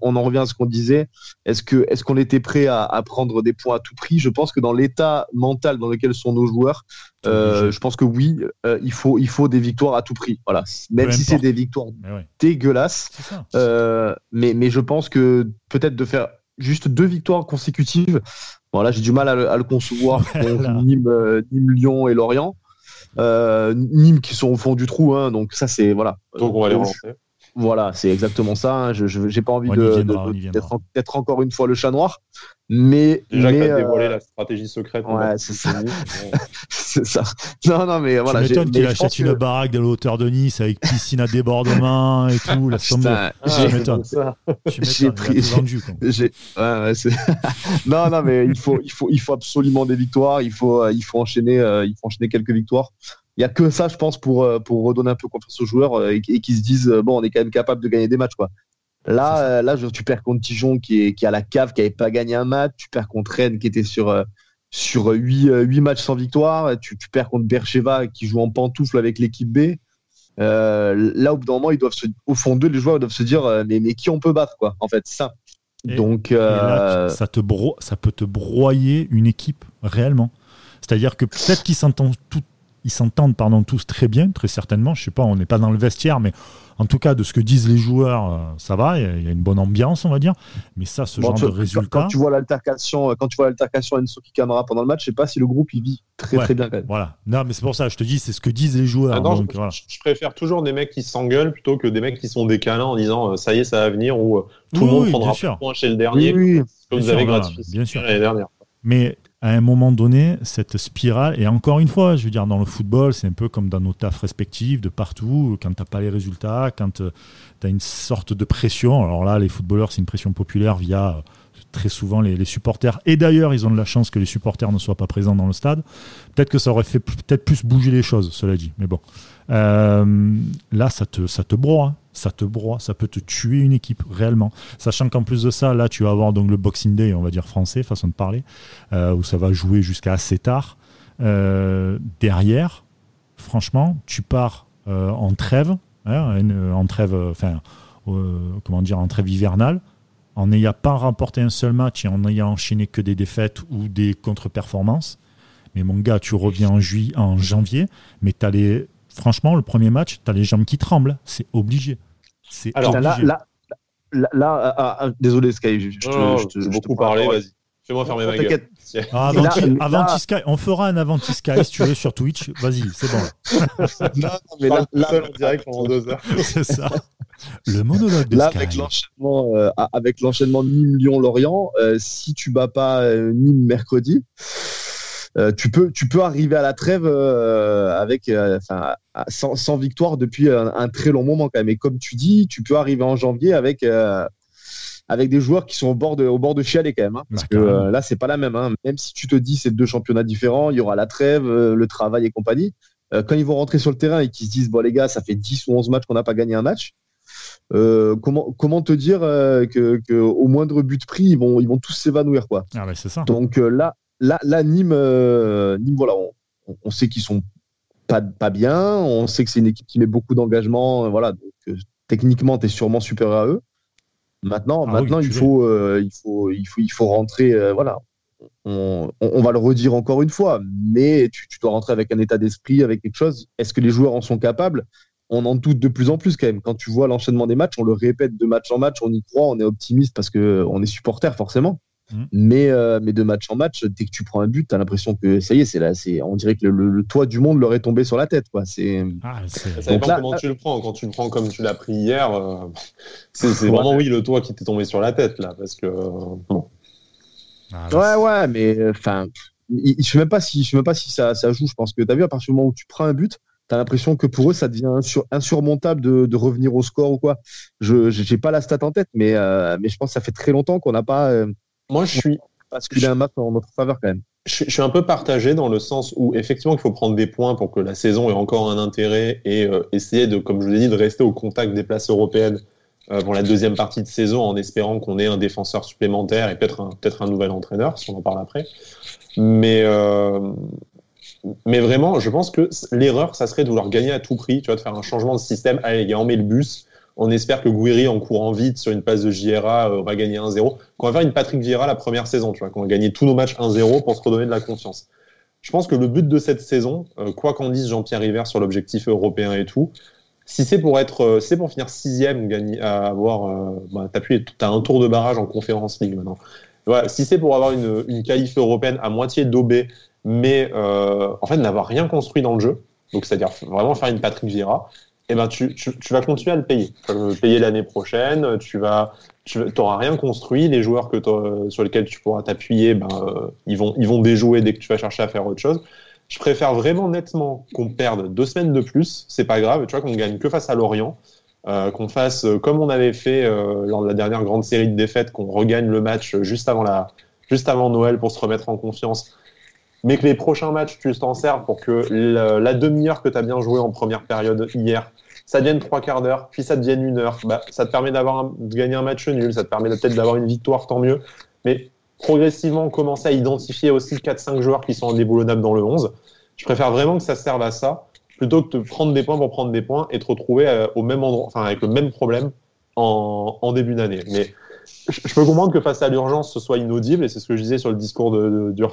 On, en revient à ce qu'on disait. Est-ce qu'on est qu'on était prêt à, à, prendre des points à tout prix? Je pense que dans l'état mental dans lequel sont nos joueurs, euh, je pense que oui, euh, il, faut, il faut des victoires à tout prix. Voilà. Même si c'est des victoires dégueulasses. Euh, mais, mais je pense que peut-être de faire juste deux victoires consécutives. Bon, là, j'ai du mal à le, à le concevoir Nîmes, euh, Nîmes, Lyon et Lorient. Euh, Nîmes qui sont au fond du trou, hein, donc ça c'est voilà. Donc on va les relancer. Voilà, c'est exactement ça. Hein. Je n'ai pas envie d'être encore une fois le chat noir. Mais, Déjà mais, euh... dévoilé la stratégie secrète. Ouais, c'est ça. c'est ça. Non, non, mais voilà. Tu m'étonnes qu'il achète une baraque de la hauteur de Nice avec piscine à débordement et tout. La somme ah. J'ai pris. Vendu, ouais, ouais, non, non, mais il faut, il, faut, il faut absolument des victoires. Il faut, euh, il faut, enchaîner, euh, il faut enchaîner quelques victoires il y a que ça, je pense, pour, euh, pour redonner un peu confiance aux joueurs euh, et, et qui se disent euh, bon, on est quand même capable de gagner des matchs, quoi. Là, là, tu perds contre Dijon qui est qui a la cave, qui n'avait pas gagné un match. Tu perds contre Rennes qui était sur sur 8, 8 matchs sans victoire. Tu, tu perds contre Bercheva qui joue en pantoufle avec l'équipe B. là, au bout d'un moment, ils doivent se, au fond d'eux, les joueurs doivent se dire mais, mais qui on peut battre, quoi. En fait, ça. Donc, ça te bro ça peut te broyer une équipe réellement. C'est-à-dire que peut-être qu'ils s'entendent tout ils s'entendent pardon, tous très bien, très certainement. Je sais pas, on n'est pas dans le vestiaire, mais en tout cas, de ce que disent les joueurs, euh, ça va. Il y a une bonne ambiance, on va dire. Mais ça, ce genre de résultat. Quand tu vois l'altercation, quand tu vois l'altercation Enso Camara pendant le match, je sais pas si le groupe il vit très très bien quand même. Voilà. Non, mais c'est pour ça. Je te dis, c'est ce que disent les joueurs. Ah je, préfère toujours des mecs qui s'engueulent plutôt que des mecs qui sont décalins en disant euh, ça y est, ça va venir ou euh, tout le monde prendra point chez le dernier, comme vous avez sûr. l'année dernière. Mais à un moment donné, cette spirale, et encore une fois, je veux dire, dans le football, c'est un peu comme dans nos tafs respectifs, de partout, quand tu n'as pas les résultats, quand euh, tu as une sorte de pression. Alors là, les footballeurs, c'est une pression populaire via très souvent les, supporters. Et d'ailleurs, ils ont de la chance que les supporters ne soient pas présents dans le stade. Peut-être que ça aurait fait peut-être plus bouger les choses, cela dit. Mais bon, euh, là, ça te, ça te broie. Hein. ça te broie, ça peut te tuer une équipe réellement. Sachant qu'en plus de ça, là, tu vas avoir donc le Boxing Day, on va dire français, façon de parler, euh, où ça va jouer jusqu'à assez tard. Euh, derrière, franchement, tu pars en trêve, hein, en trêve, comment dire, en trêve hivernale, en n'ayant pas remporté un seul match et en n'ayant enchaîné que des défaites ou des contre-performances. Mais mon gars, tu reviens en, juillet, en janvier, mais as les, franchement, le premier match, tu as les jambes qui tremblent. C'est obligé. C'est Alors là, là, là, ah, ah, désolé Sky, je, je, je, beaucoup parlé, vas-y. Fais-moi fermer ma gueule. Ah, Avanti, Sky, on fera un Avanti Sky si tu veux sur Twitch. Vas-y, c'est bon. non, mais là, là, en direct pendant deux heures. c'est ça. Le monologue de là, Sky. Avec l'enchaînement, euh, avec l'enchaînement Nîmes-Lyon-Lorient, euh, si tu bats pas euh, Nîmes mercredi, euh, tu peux tu peux arriver à la trêve euh, avec euh, sans, sans, victoire depuis un, très long moment quand même. Et comme tu dis, tu peux arriver en janvier avec avec des joueurs qui sont au bord de au bord de chialer quand même. Hein, parce que là c'est pas la même. Hein. Même si tu te dis c'est deux championnats différents, il y aura la trêve, le travail et compagnie. quand ils vont rentrer sur le terrain et qu'ils se disent bon les gars ça fait 10 ou 11 matchs qu'on n'a pas gagné un match. Comment, comment te dire que, que, au moindre but pris, ils vont, ils vont tous s'évanouir. quoi. Ah c'est ça. Donc là, là, là Nîmes, euh, Nîmes, voilà, on, sait qu'ils sont pas, pas bien. On sait que c'est une équipe qui met beaucoup d'engagement. Euh, voilà, donc, euh, techniquement, tu es sûrement supérieur à eux. Maintenant, ah maintenant il, faut, il, faut, il, faut, il faut rentrer. voilà. On, va le redire encore une fois, mais tu, tu dois rentrer avec un état d'esprit, avec quelque chose. Est-ce que les joueurs en sont capables? On en doute de plus en plus quand même. Quand tu vois l'enchaînement des matchs, on le répète de match en match, on y croit, on est optimiste parce qu'on est supporter forcément. Mm. Mais, euh, mais de match en match, dès que tu prends un but, tu as l'impression que ça y est, c'est là, c'est, on dirait que le, toit du monde leur est tombé sur la tête. Quoi. C'est, ah, ça dépend comment tu le prends. Quand tu le prends comme tu l'as pris hier, euh, c'est, vraiment oui le toit qui t'est tombé sur la tête là, parce que bon. Ah, ouais, ouais, mais enfin, je sais même pas si, je sais même pas si ça, ça joue. Je pense que tu as vu à partir du moment où tu prends un but, tu as l'impression que pour eux, ça devient insurmontable de, de, revenir au score ou quoi. Je n'ai pas la stat en tête, mais, euh, mais je pense que ça fait très longtemps qu'on n'a pas moi, je suis. Parce qu'il a un match en notre faveur quand même. Je, suis un peu partagé dans le sens où effectivement il faut prendre des points pour que la saison ait encore un intérêt et euh, essayer de, comme je vous l'ai dit, de rester au contact des places européennes euh, pour la deuxième partie de saison en espérant qu'on ait un défenseur supplémentaire et peut-être un, peut-être un nouvel entraîneur, si on en parle après. Mais, euh, mais vraiment, je pense que l'erreur, ça serait de vouloir gagner à tout prix, tu vois, de faire un changement de système. Allez on met le bus, on espère que Gouiri, en courant vite sur une passe de JRA, euh, va gagner 1-0. Qu'on va faire une Patrick Vieira la première saison, tu vois, qu'on va gagner tous nos matchs 1-0 pour se redonner de la confiance. Je pense que le but de cette saison, euh, quoi qu'en dise Jean-Pierre River sur l'objectif européen et tout, si c'est pour être, euh, c'est pour finir sixième, gagner, avoir, bah, t'as un tour de barrage en conférence League maintenant. Si c'est pour avoir une, une qualif européenne à moitié daubée, mais en fait n'avoir rien construit dans le jeu, donc c'est-à-dire vraiment faire une Patrick Vieira, eh ben tu, tu, vas continuer à le payer. Tu vas le payer l'année prochaine, tu vas tu n'auras rien construit, les joueurs que sur lesquels tu pourras t'appuyer, ben, euh, ils, vont, ils vont déjouer dès que tu vas chercher à faire autre chose. Je préfère vraiment nettement qu'on perde deux semaines de plus, c'est pas grave, tu vois, qu'on gagne que face à Lorient, euh, qu'on fasse euh, comme on avait fait euh, lors de la dernière grande série de défaites, qu'on regagne le match juste avant, la, juste avant Noël pour se remettre en confiance mais que les prochains matchs, tu t'en sers pour que la, demi-heure que tu as bien joué en première période hier, ça devienne trois quarts d'heure, puis ça devienne une heure. Bah, ça te permet d'avoir de gagner un match nul, ça te permet peut-être d'avoir une victoire, tant mieux. Mais progressivement, commencer à identifier aussi 4-5 joueurs qui sont indéboulonnables dans le 11. Je préfère vraiment que ça serve à ça, plutôt que de prendre des points pour prendre des points et te retrouver euh, au même endroit, enfin avec le même problème en, en début d'année. Mais je, peux comprendre que face à l'urgence, ce soit inaudible, et c'est ce que je disais sur le discours de, de,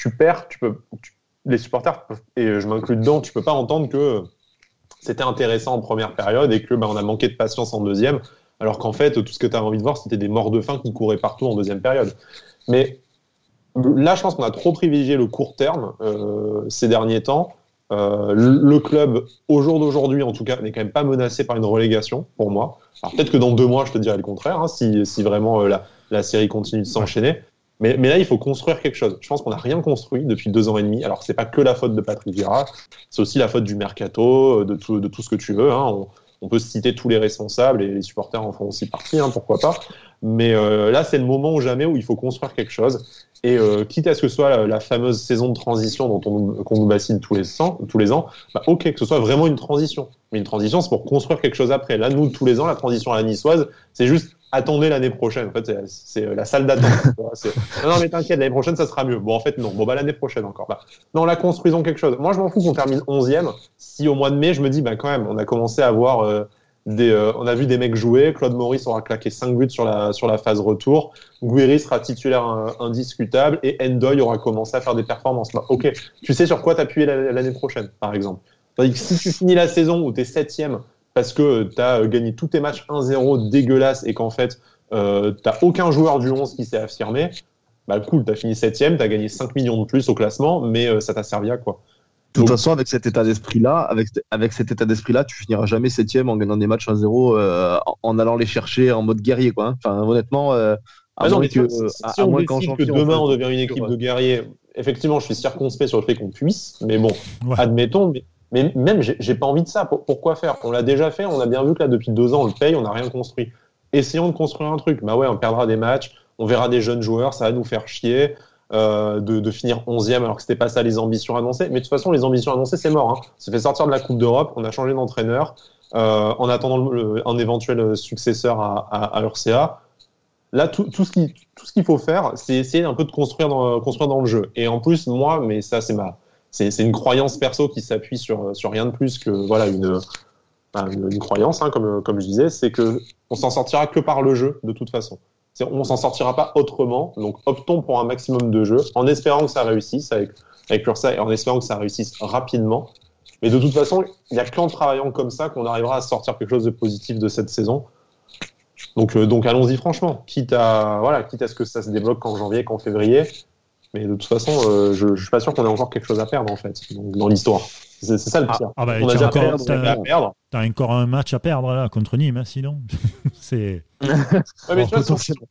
tu perds, tu peux, les supporters, et je m'inclus dedans, tu peux pas entendre que c'était intéressant en première période et que bah, on a manqué de patience en deuxième, alors qu'en fait, tout ce que tu as envie de voir, c'était des morts de faim qui couraient partout en deuxième période. Mais là, je pense qu'on a trop privilégié le court terme euh, ces derniers temps. Euh, le club, au jour d'aujourd'hui, en tout cas, n'est quand même pas menacé par une relégation, pour moi. Alors peut-être que dans deux mois, je te dirai le contraire, hein, si, si, vraiment euh, la, la, série continue de s'enchaîner. Mais, là, il faut construire quelque chose. Je pense qu'on n'a rien construit depuis deux ans et demi. Alors, c'est pas que la faute de Patrick Vieira, c'est aussi la faute du mercato, de tout, de tout ce que tu veux. Hein. On, peut citer tous les responsables et les supporters en font aussi partie, hein, pourquoi pas. Mais là, c'est le moment ou jamais où il faut construire quelque chose. Et quitte à ce que ce soit la, fameuse saison de transition dont on qu'on nous bassine tous les, tous les ans, bah, ok, que ce soit vraiment une transition. Mais une transition, c'est pour construire quelque chose après. Là, nous, tous les ans, la transition à la niçoise, c'est juste attendez l'année prochaine. En fait, c'est la salle d'attente. non, mais t'inquiète, l'année prochaine, ça sera mieux. Bon, en fait, non. Bon, bah, l'année prochaine encore. Bah, non, là, construisons quelque chose. Moi, je m'en fous qu'on termine 11e. Si au mois de mai, je me dis, bah, quand même, on a commencé à avoir euh, des, euh, on a vu des mecs jouer. Claude Maurice aura claqué 5 buts sur la, sur la phase retour. Guiri sera titulaire indiscutable et Endoy aura commencé à faire des performances. Bah, ok. Tu sais sur quoi t'appuyer l'année prochaine, par exemple? Tandis que si tu finis la saison où t'es 7e parce que tu as gagné tous tes matchs 1-0 dégueulasse et qu'en fait, euh, tu aucun joueur du 11 qui s'est affirmé, bah cool, tu as fini 7 tu as gagné 5 millions de plus au classement, mais euh, ça t'a servi à quoi? De toute façon, avec cet état d'esprit-là, avec, avec cet état d'esprit-là, tu finiras jamais septième en gagnant des matchs 1-0 euh, en allant les chercher en mode guerrier, quoi. Hein. Enfin, honnêtement, euh, ah non, que, si, on décide que demain on devient une équipe de guerriers, effectivement, je suis circonspect sur le fait qu'on puisse, mais bon, admettons. Mais même, j'ai pas envie de ça. Pourquoi faire? On l'a déjà fait. On a bien vu que là, depuis deux ans, on le paye, on n'a rien construit. Essayons de construire un truc. Bah ouais, on perdra des matchs, on verra des jeunes joueurs, ça va nous faire chier. Euh, de, finir 11e alors que c'était pas ça les ambitions annoncées. Mais de toute façon, les ambitions annoncées, c'est mort. Hein. Ça fait sortir de la Coupe d'Europe, on a changé d'entraîneur euh, en attendant un éventuel successeur à, à, l'URCA. Là, tout, tout ce qu'il faut faire, c'est essayer un peu de construire construire dans le jeu. Et en plus, moi, mais ça, c'est ma, c'est une croyance perso qui s'appuie sur, sur rien de plus que voilà une, une, croyance, hein, comme, comme je disais, c'est que on s'en sortira que par le jeu de toute façon. On s'en sortira pas autrement. Donc optons pour un maximum de jeux en espérant que ça réussisse avec, avec et en espérant que ça réussisse rapidement. Mais de toute façon, il n'y a qu'en travaillant comme ça qu'on arrivera à sortir quelque chose de positif de cette saison. Donc, euh, donc allons-y franchement, quitte à, voilà, quitte à ce que ça se débloque qu'en janvier, qu'en février. Mais de toute façon, euh, je, ne suis pas sûr qu'on ait encore quelque chose à perdre en fait dans l'histoire. C'est ça le pire. Ah, ah bah, on a déjà encore, perdre. T'as encore un match à perdre là contre Nîmes, hein, sinon. c'est.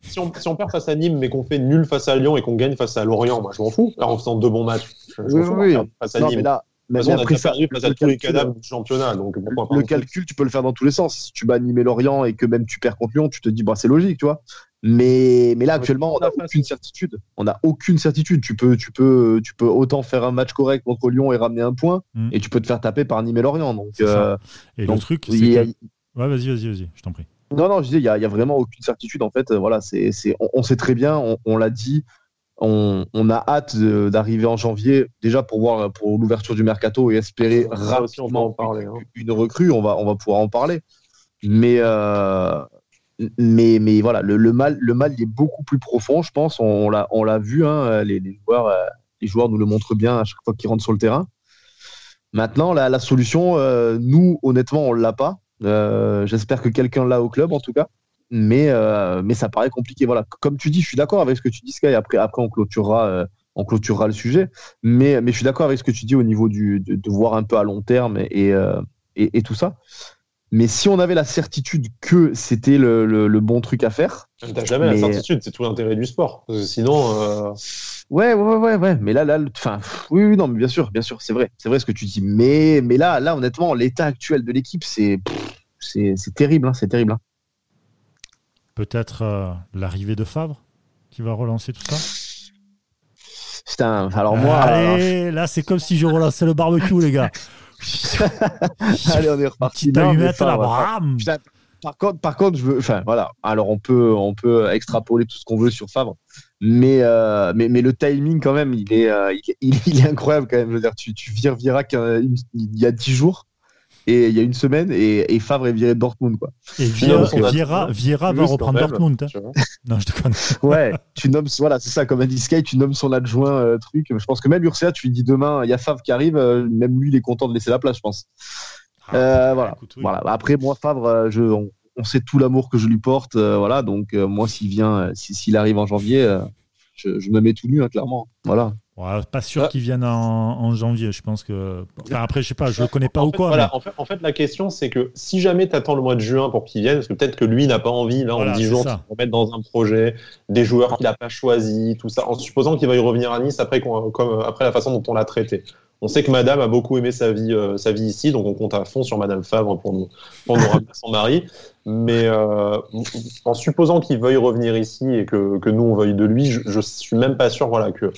si, on, perd face à Nîmes, mais qu'on fait nul face à Lyon et qu'on gagne face à Lorient, moi je m'en fous. en faisant deux bons matchs, je, oui, oui, face à Nîmes. Mais on a perdu face à tous les cadavres du championnat. Donc le calcul, tu peux le faire dans tous les sens. Si tu bats Nîmes et Lorient et que même tu perds contre Lyon, tu te dis, bah, c'est logique, tu vois. Mais, mais là, actuellement, on n'a aucune certitude. On n'a aucune certitude. Tu peux, tu, peux, tu peux autant faire un match correct contre Lyon et ramener un point, mm. et tu peux te faire taper par Nîmes et Lorient. Donc, euh, et le truc, c'est. Que... Ouais, vas-y, vas-y, vas-y, je t'en prie. Non, non, je disais, il n'y a, a, vraiment aucune certitude. En fait, voilà, c'est, on, on, sait très bien, on, on l'a dit, on, on, a hâte d'arriver en janvier, déjà pour voir pour l'ouverture du mercato et espérer rapidement en parler, hein. une, recrue. On va, on va pouvoir en parler. Mais, euh, mais, mais voilà, le, mal, le mal est beaucoup plus profond, je pense. On, on l'a vu, hein, les, joueurs, euh, les joueurs nous le montrent bien à chaque fois qu'ils rentrent sur le terrain. Maintenant, la, la solution, euh, nous, honnêtement, on l'a pas. Euh, j'espère que quelqu'un l'a au club, en tout cas. Mais, mais ça paraît compliqué. Voilà, comme tu dis, je suis d'accord avec ce que tu dis, Sky. Après, après on clôturera. on clôturera le sujet, mais, mais je suis d'accord avec ce que tu dis au niveau du, de, voir un peu à long terme et, et tout ça. Mais si on avait la certitude que c'était le, le, bon truc à faire. T'as jamais la certitude, c'est tout l'intérêt du sport. Sinon. Euh... Ouais, ouais, ouais, ouais. Mais là, là, enfin, oui, oui, non, mais bien sûr, bien sûr, c'est vrai, c'est vrai ce que tu dis. Mais, mais là, là, honnêtement, l'état actuel de l'équipe, c'est, c'est, terrible, hein, c'est terrible. Hein. Peut-être euh, l'arrivée de Favre qui va relancer tout ça? Putain, alors moi. Allez, là, c'est comme si je relançais le barbecue, les gars. Allez, on est reparti. par contre, par contre, je veux. Enfin, voilà. Alors, on peut, on peut extrapoler tout ce qu'on veut sur Favre, mais, euh, mais, mais le timing quand même, il est, euh, il, il, est incroyable quand même. Je veux dire, tu, tu vires Virac il y a 10 jours et il y a une semaine et, et Favre est viré de Dortmund quoi. Et Vieira, Vieira, va reprendre Dortmund. Hein. Non, je te connais. ouais, tu nommes voilà, c'est ça comme dit Sky, tu nommes son adjoint euh, truc. Je pense que même Ursa, tu lui dis demain, il y a Favre qui arrive, euh, même lui il est content de laisser la place, je pense. Ah, euh, voilà. voilà. Après moi Favre, je, on, sait tout l'amour que je lui porte, voilà. Donc moi s'il vient, s'il arrive en janvier, je, je, me mets tout nu hein, clairement. Voilà pas sûr qu'ils viennent en, janvier. Je pense que. Enfin, après, je sais pas, je le connais pas ou quoi. Voilà, en, fait, la question, c'est que si jamais tu attends le mois de juin pour qu'il vienne, parce que peut-être que lui n'a pas envie, là, en 10 jours, de se mettre dans un projet, des joueurs qu'il n'a pas choisi, tout ça, en supposant qu'il va y revenir à Nice après, comme, après la façon dont on l'a traité. On sait que Madame a beaucoup aimé sa vie, euh, sa vie ici, donc on compte à fond sur Madame Favre pour nous, pour nous ramener son mari. Mais euh, en supposant qu'il veuille revenir ici et que, que, nous on veuille de lui, je, je suis même pas sûr voilà, que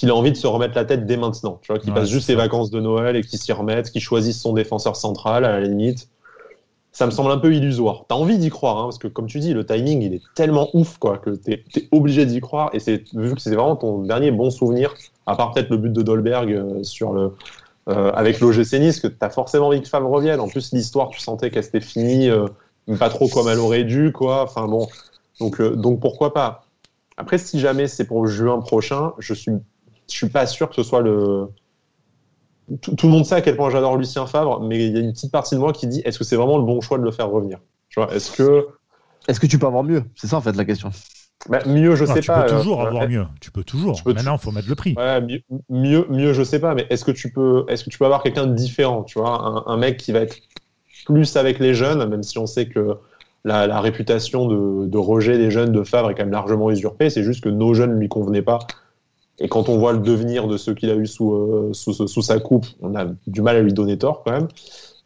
qu'il a envie de se remettre la tête dès maintenant. Tu vois, qu'il passe juste les vacances de Noël et qu'il s'y remette, qu'il choisisse son défenseur central à la limite. Ça me semble un peu illusoire. T'as envie d'y croire, hein, parce que comme tu dis, le timing il est tellement ouf quoi que t'es es obligé d'y croire. Et c'est vu que c'est vraiment ton dernier bon souvenir, à part peut-être le but de Dolberg euh, sur le euh, avec l'OGC Nice, que t'as forcément envie que Favre revienne. En plus l'histoire, tu sentais qu'elle s'était finie, euh, pas trop comme elle aurait dû quoi. Enfin bon, donc donc pourquoi pas. Après, si jamais c'est pour juin prochain, je suis je suis pas sûr que ce soit le. Tout, le monde sait à quel point j'adore Lucien Favre, mais il y a une petite partie de moi qui dit est-ce que c'est vraiment le bon choix de le faire revenir? Tu vois, est-ce que. Est-ce que tu peux avoir mieux? C'est ça en fait la question. Bah, mieux, je sais pas. Tu peux toujours euh, avoir mieux. Tu peux toujours. Maintenant, il faut mettre le prix. mieux, mieux, mieux, je sais pas. Mais est-ce que tu peux, est-ce que tu peux avoir quelqu'un de différent Tu vois, un, mec qui va être plus avec les jeunes, même si on sait que la, réputation de, de, rejet des jeunes de Favre est quand même largement usurpée. C'est juste que nos jeunes ne lui convenaient pas et quand on voit le devenir de ce qu'il a eu sous, euh, sous, sous, sa coupe, on a du mal à lui donner tort quand même.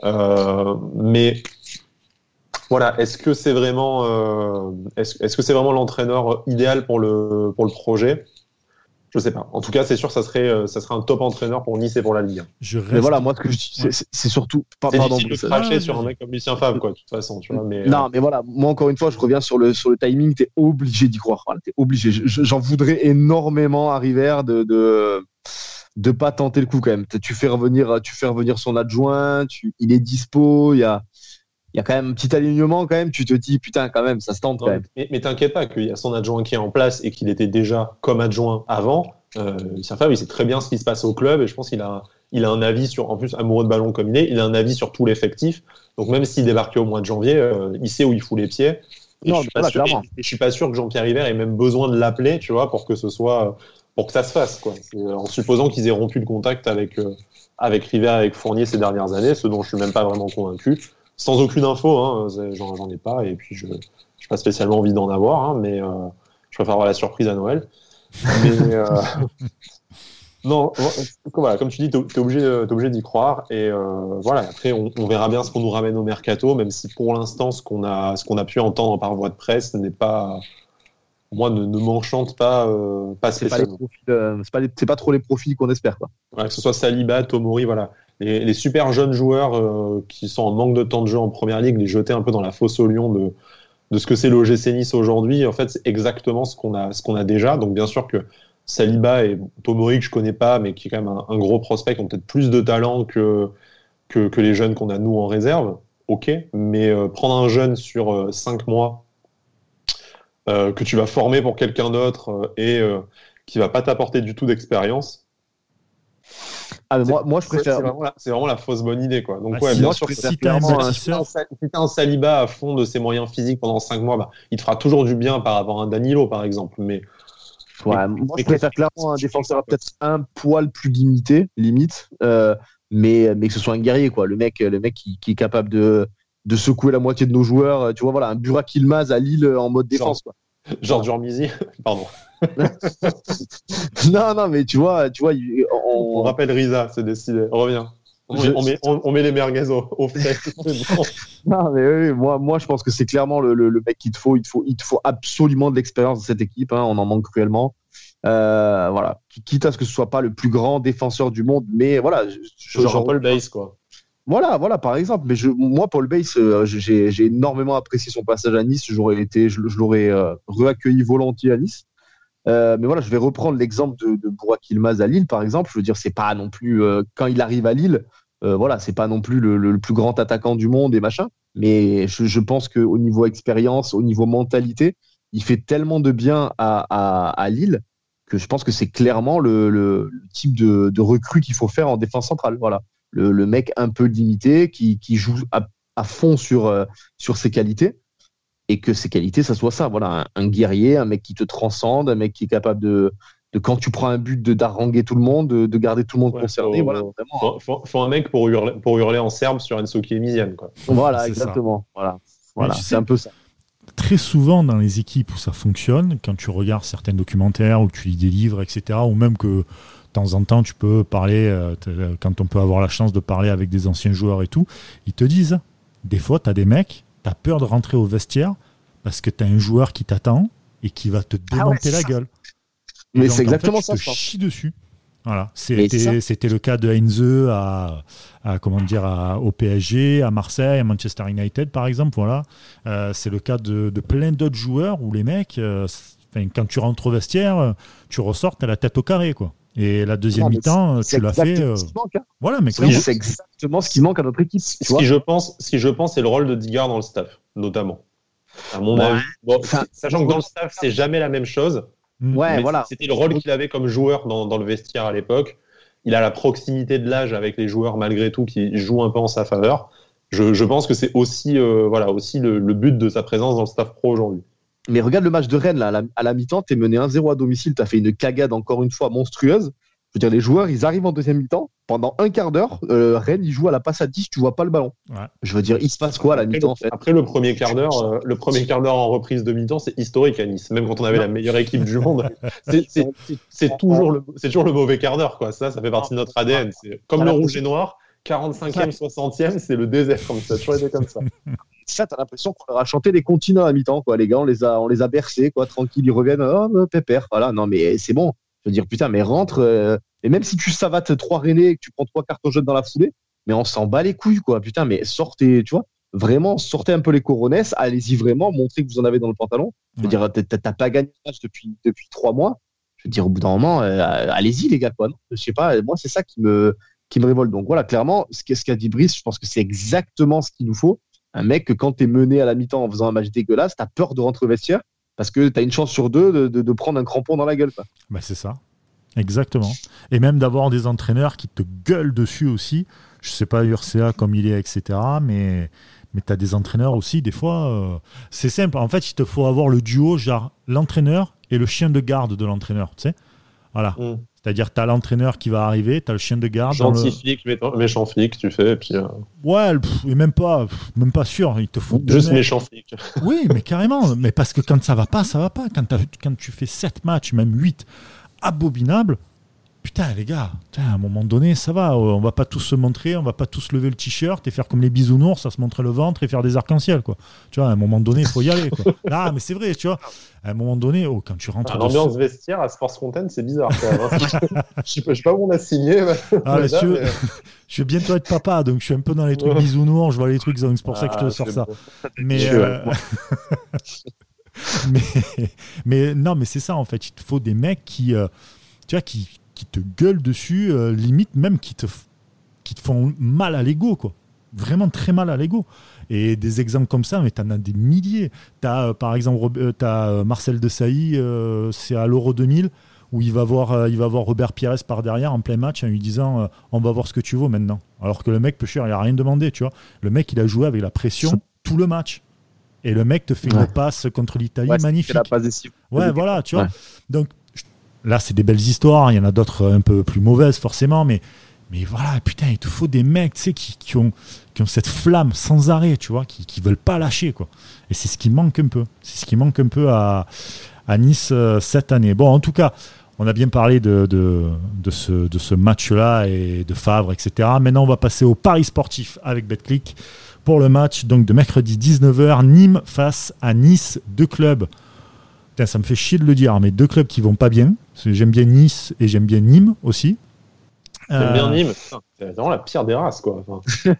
Euh, mais voilà, est-ce que c'est vraiment, euh, est-ce, est-ce que c'est vraiment l'entraîneur idéal pour le, pour le projet? Je sais pas. En tout cas, c'est sûr, ça serait, euh, ça serait un top entraîneur pour Nice et pour la Ligue 1. Je Mais voilà, moi, ce que je dis, c'est surtout. Pas, c'est difficile de cracher sur un mec comme Lucien Favre, quoi, de toute façon. Tu vois, mais, non, euh, mais voilà, moi, encore une fois, je reviens sur le, sur le timing. T'es obligé d'y croire. Voilà, t'es obligé. J'en voudrais énormément à River de, de de pas tenter le coup quand même. Tu fais revenir, tu fais revenir son adjoint, tu, il est dispo, il y a, il y a quand même un petit alignement quand même. Tu te dis putain quand même, ça se tente quand même. Mais, mais t'inquiète pas qu'il y a son adjoint qui est en place et qu'il était déjà comme adjoint avant. Euh, Fab, il sait très bien ce qui se passe au club et je pense qu'il a, il a un avis sur, en plus amoureux de ballon comme il est, il a un avis sur tout l'effectif. Donc même s'il débarquait au mois de janvier, euh, il sait où il fout les pieds. Et non, je, suis pas sûr, je suis pas sûr que Jean-Pierre River ait même besoin de l'appeler, tu vois, pour que ce soit, pour que ça se fasse, quoi. En supposant qu'ils aient rompu le contact avec, euh, avec River, avec Fournier ces dernières années, ce dont je suis même pas vraiment convaincu sans aucune info, hein, j'en ai pas, et puis je n'ai pas spécialement envie d'en avoir, hein, mais euh, je préfère avoir la surprise à Noël. Mais, euh, non, voilà, comme tu dis, tu es, obligé, d'y croire, et euh, voilà, après on, verra bien ce qu'on nous ramène au mercato, même si pour l'instant ce qu'on a, ce qu'on a pu entendre par voie de presse n'est pas moi, ne, m'enchante pas, pas spécialement. C'est pas, pas, pas, trop les profils qu'on espère. Quoi. que ce soit Saliba, Tomori, voilà les, super jeunes joueurs euh, qui sont en manque de temps de jeu en première ligue, les jeter un peu dans la fosse au lion de, de ce que c'est l'OGC Nice aujourd'hui. En fait, c'est exactement ce qu'on a, a déjà. Donc, bien sûr que Saliba et Tomori, que je connais pas, mais qui est quand même un, gros prospect, qui ont peut-être plus de talent que, que, les jeunes qu'on a nous en réserve. Ok, mais euh, prendre un jeune sur euh, cinq mois que tu vas former pour quelqu'un d'autre et qui va pas t'apporter du tout d'expérience, ah, moi, moi, je préfère. C'est vraiment, la fausse bonne idée, quoi. Donc, ouais, bien sûr si tu as un, Saliba à fond de ses moyens physiques pendant 5 mois, bah, il te fera toujours du bien par rapport à un Danilo, par exemple. Mais. Ouais, moi, je préfère clairement un défenseur peut-être un poil plus limité, limite, euh, mais, mais que ce soit un guerrier, quoi. Le mec, le mec qui, est capable de, de secouer la moitié de nos joueurs. Tu vois, voilà, un Burak Ilmaz à Lille en mode défense, quoi. Genre Durmizi, pardon. non, non, mais tu vois, tu vois, on, rappelle Risa, c'est décidé. Reviens. On, met, on, met, les merguez au, au fait. non, mais oui, moi, moi, je pense que c'est clairement le, le, mec qu'il te faut. Il te faut, il te faut absolument de l'expérience dans cette équipe. Hein, on en manque cruellement. Euh, voilà, quitte à ce que ce soit pas le plus grand défenseur du monde, mais voilà. Jean-Paul Base, quoi. Voilà, voilà, par exemple. Mais je, moi, Paul Bass, euh, j'ai énormément apprécié son passage à Nice. J'aurais été, je, l'aurais euh, reaccueilli volontiers à Nice. Euh, mais voilà, je vais reprendre l'exemple de, de Ilmaz à Lille, par exemple. Je veux dire, c'est pas non plus quand il arrive à Lille, voilà, c'est pas non plus le, plus grand attaquant du monde et machin. Mais je, pense qu'au niveau expérience, au niveau mentalité, il fait tellement de bien à, à, Lille que je pense que c'est clairement le, le, type de, de recrue qu'il faut faire en défense centrale. Voilà le, mec un peu limité qui, joue à, fond sur, euh, sur ses qualités et que ses qualités, ça soit ça. Voilà, un, guerrier, un mec qui te transcende, un mec qui est capable de, de quand tu prends un but, de d'arranger tout le monde, de, garder tout le monde concerné. Faut, voilà, Faut, un mec pour hurler, pour hurler en serbe sur Enso Kiemisian. Quoi. Voilà, exactement. Voilà, voilà c'est un peu ça. Très souvent dans les équipes où ça fonctionne, quand tu regardes certains documentaires ou tu lis des livres, etc., ou même que temps en temps, tu peux parler, euh, quand on peut avoir la chance de parler avec des anciens joueurs et tout, ils te disent, des fois, tu as des mecs, tu as peur de rentrer au vestiaire parce que tu as un joueur qui t'attend et qui va te Ah démonter la gueule. Et Mais c'est en fait, exactement tu ça, te je pense. chies dessus. Voilà, c'était le cas de Heinze à, à comment dire à- au PSG, à Marseille, à Manchester United par exemple. Voilà, Euh, c'est le cas de, de plein d'autres joueurs où les mecs, euh, quand tu rentres au vestiaire, euh, tu ressors, t'as la tête au carré quoi. Et la deuxième mi-temps, C'est tu l'as fait. exactement euh, ce qui manque. hein. voilà, mais Oui, c'est exactement ce qui manque à notre équipe. Tu Ce vois qui, je pense, ce qui, je pense, c'est le rôle de Digard dans le staff, notamment. À mon Ouais. avis. Bon, Enfin, sachant que dans le staff, c'est jamais la même chose. Mm. Ouais, mais voilà. C'était le rôle qu'il avait comme joueur dans, dans le vestiaire à l'époque. Il a la proximité de l'âge avec les joueurs, malgré tout, qui jouent un peu en sa faveur. Je, je pense que c'est aussi, euh, voilà, aussi le, le but de sa présence dans le staff pro aujourd'hui. Mais regarde le match de Rennes, là, à la, à la mi-temps, t'es mené 1-0 à domicile, t'as fait une cagade encore une fois monstrueuse. Je veux dire, les joueurs, ils arrivent en deuxième mi-temps. Pendant un quart d'heure, euh, Rennes, ils jouent à la passe à 10, tu vois pas le ballon. Ouais. Je veux dire, il se passe quoi à la mi-temps, le, en fait? Après, le premier quart d'heure, euh, le premier quart d'heure en reprise de mi-temps, c'est historique à Nice. Même quand on avait la meilleure équipe du monde, c'est- toujours le, c'est toujours le mauvais quart d'heure, quoi. Ça, ça fait partie de notre ADN. Comme le rouge et noir. 45e, 60e, c'est le désert comme ça. Toujours été comme ça. Ça, t'as l'impression qu'on leur a chanté des continents à mi-temps, quoi. Les gars, on les a, on les a bercés, quoi, tranquille, ils reviennent, oh, euh, pépère. Voilà, non, mais c'est bon. Je veux dire, putain, mais rentre. euh, et même si tu savates trois rennais et que tu prends trois cartons jaunes dans la foulée, mais on s'en bat les couilles, quoi. Putain, mais sortez, tu vois, vraiment, sortez un peu les coronesses, allez-y vraiment, montrez que vous en avez dans le pantalon. Je veux Ouais. dire, t'as- pas gagné le match depuis, depuis trois mois. Je veux dire, au bout d'un moment, euh, allez-y, les gars, quoi. Non je sais pas, moi, c'est ça qui me, qui me révolte. Donc voilà, clairement, ce qu'a ce qu'a dit Brice, je pense que c'est exactement ce qu'il nous faut. Un mec que quand t'es mené à la mi-temps en faisant un match dégueulasse, t'as peur de rentrer au vestiaire parce que t'as une chance sur deux de, de, de prendre un crampon dans la gueule. Quoi. Bah, c'est ça. Exactement. Et même d'avoir des entraîneurs qui te gueulent dessus aussi. Je sais pas Urca comme il est, etc. Mais, mais tu as des entraîneurs aussi, des fois. euh, c'est simple. En fait, il te faut avoir le duo, genre l'entraîneur et le chien de garde de l'entraîneur. Tu sais Voilà. Mm. C'est-à-dire, tu as l'entraîneur qui va arriver, tu as le chien de garde. dans le- Gentil flic, méchant- flic, tu fais. Et puis, euh, Ouais, pff, et même pas, pff, même pas sûr. Il te faut deux juste méchant flic. Oui, mais carrément. Mais parce que quand ça va pas, ça va pas. Quand, quand tu fais 7 matchs, même 8, abominables, putain, les gars, putain, à un moment donné, ça va. On va pas tous se montrer, on va pas tous lever le t-shirt et faire comme les bisounours, à se montrer le ventre et faire des arcs-en-ciel, quoi. Tu vois, à un moment donné, il faut y aller, quoi. Ah, mais c'est vrai, tu vois. À un moment donné, oh, quand tu rentres. Ah, L'ambiance ce- vestiaire à Sports Fontaine, c'est bizarre. quand même, hein. Je sais pas, je sais pas où on a signé. Ah, mais mais- tu veux, je vais bientôt être papa, donc je suis un peu dans les trucs bisounours, je vois les trucs, donc c'est pour ça que je te Ah, sors ça. Mais, euh, mais, mais non, mais c'est ça en fait. Il te faut des mecs qui, euh, tu vois, qui, qui te gueulent dessus, euh, limite même qui te, qui te font mal à l'ego, quoi. Vraiment très mal à l'ego. Et des exemples comme ça, mais tu en as des milliers. Tu as par exemple euh, t'as, euh, Marcel Desailly, euh, c'est à l'Euro 2000, où il va, voir, euh, il va voir Robert Pires par derrière en plein match en lui disant euh, On va voir ce que tu vaux maintenant. Alors que le mec, peu cher, il a rien demandé, tu vois. Le mec, il a joué avec la pression tout le match. Et le mec te fait une Ouais. passe contre l'Italie Ouais, magnifique. la passe. Ouais, voilà, tu vois. Ouais. Donc là, c'est des belles histoires. Il y en a d'autres un peu plus mauvaises, forcément. Mais, voilà, putain, il te faut des mecs, qui, ont, cette flamme sans arrêt, tu vois, qui, qui veulent pas lâcher, quoi. Et c'est ce qui manque un peu. C'est ce qui manque un peu à, Nice euh, cette année. Bon, en tout cas, on a bien parlé de ce match-là et de Favre, etc. Maintenant, on va passer au Paris sportif avec BetClick pour le match donc de mercredi 19h, Nîmes face à Nice, deux clubs. Putain, ça me fait chier de le dire, mais deux clubs qui vont pas bien. J'aime bien Nice et j'aime bien Nîmes aussi. J'aime bien Euh, Nîmes. C'est vraiment la pire des races, quoi. Enfin,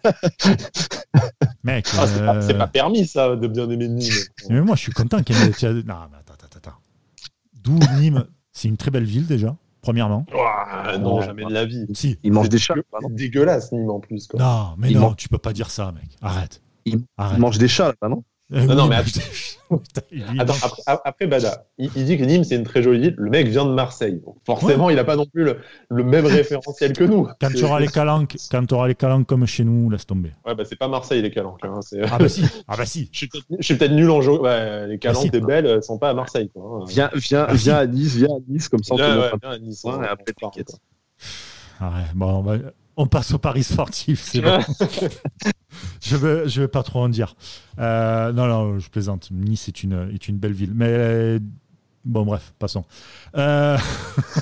Mec, ah, c'est pas, euh, c'est pas permis, ça, de bien aimer Nîmes. mais moi je suis content qu'il y ait. Non, mais attends, attends, attends. D'où Nîmes, c'est une très belle ville déjà, premièrement. Ouah, non, Ouais. jamais de la vie. Si. Il mange des chats. dégueulasse, Nîmes, en plus. Quoi. Non, mais Il non, mange- tu peux pas dire ça, mec. Arrête. Il- Arrête. Il mange des chats, là, non Euh, Non, non, mais il Attends, après, après, Bada, il, il dit que Nîmes, c'est une très jolie ville. Le mec vient de Marseille. Donc forcément, il n'a pas non plus le, le même référentiel que nous. Quand tu auras les calanques, quand tu auras les calanques comme chez nous, laisse tomber. Ouais, bah, c'est pas Marseille, les calanques. Hein. c'est- Ah bah si, ah bah si. Je suis peut-être- je suis peut-être nul en jeu. Ouais, les calanques si. des belles elles sont pas à Marseille. Quoi. hein. Viens, viens, Ah, si. viens à Nice, viens à Nice, comme ça on te Ouais, viens à Nice, Ouais, hein, et après, t'inquiète. Ah ouais, bon, on, va- on passe au Paris sportif, c'est bon. Je veux, je vais pas trop en dire. Euh, non, non, je plaisante. Nice est une, est une belle ville. Mais euh, Bon, bref, passons. Euh...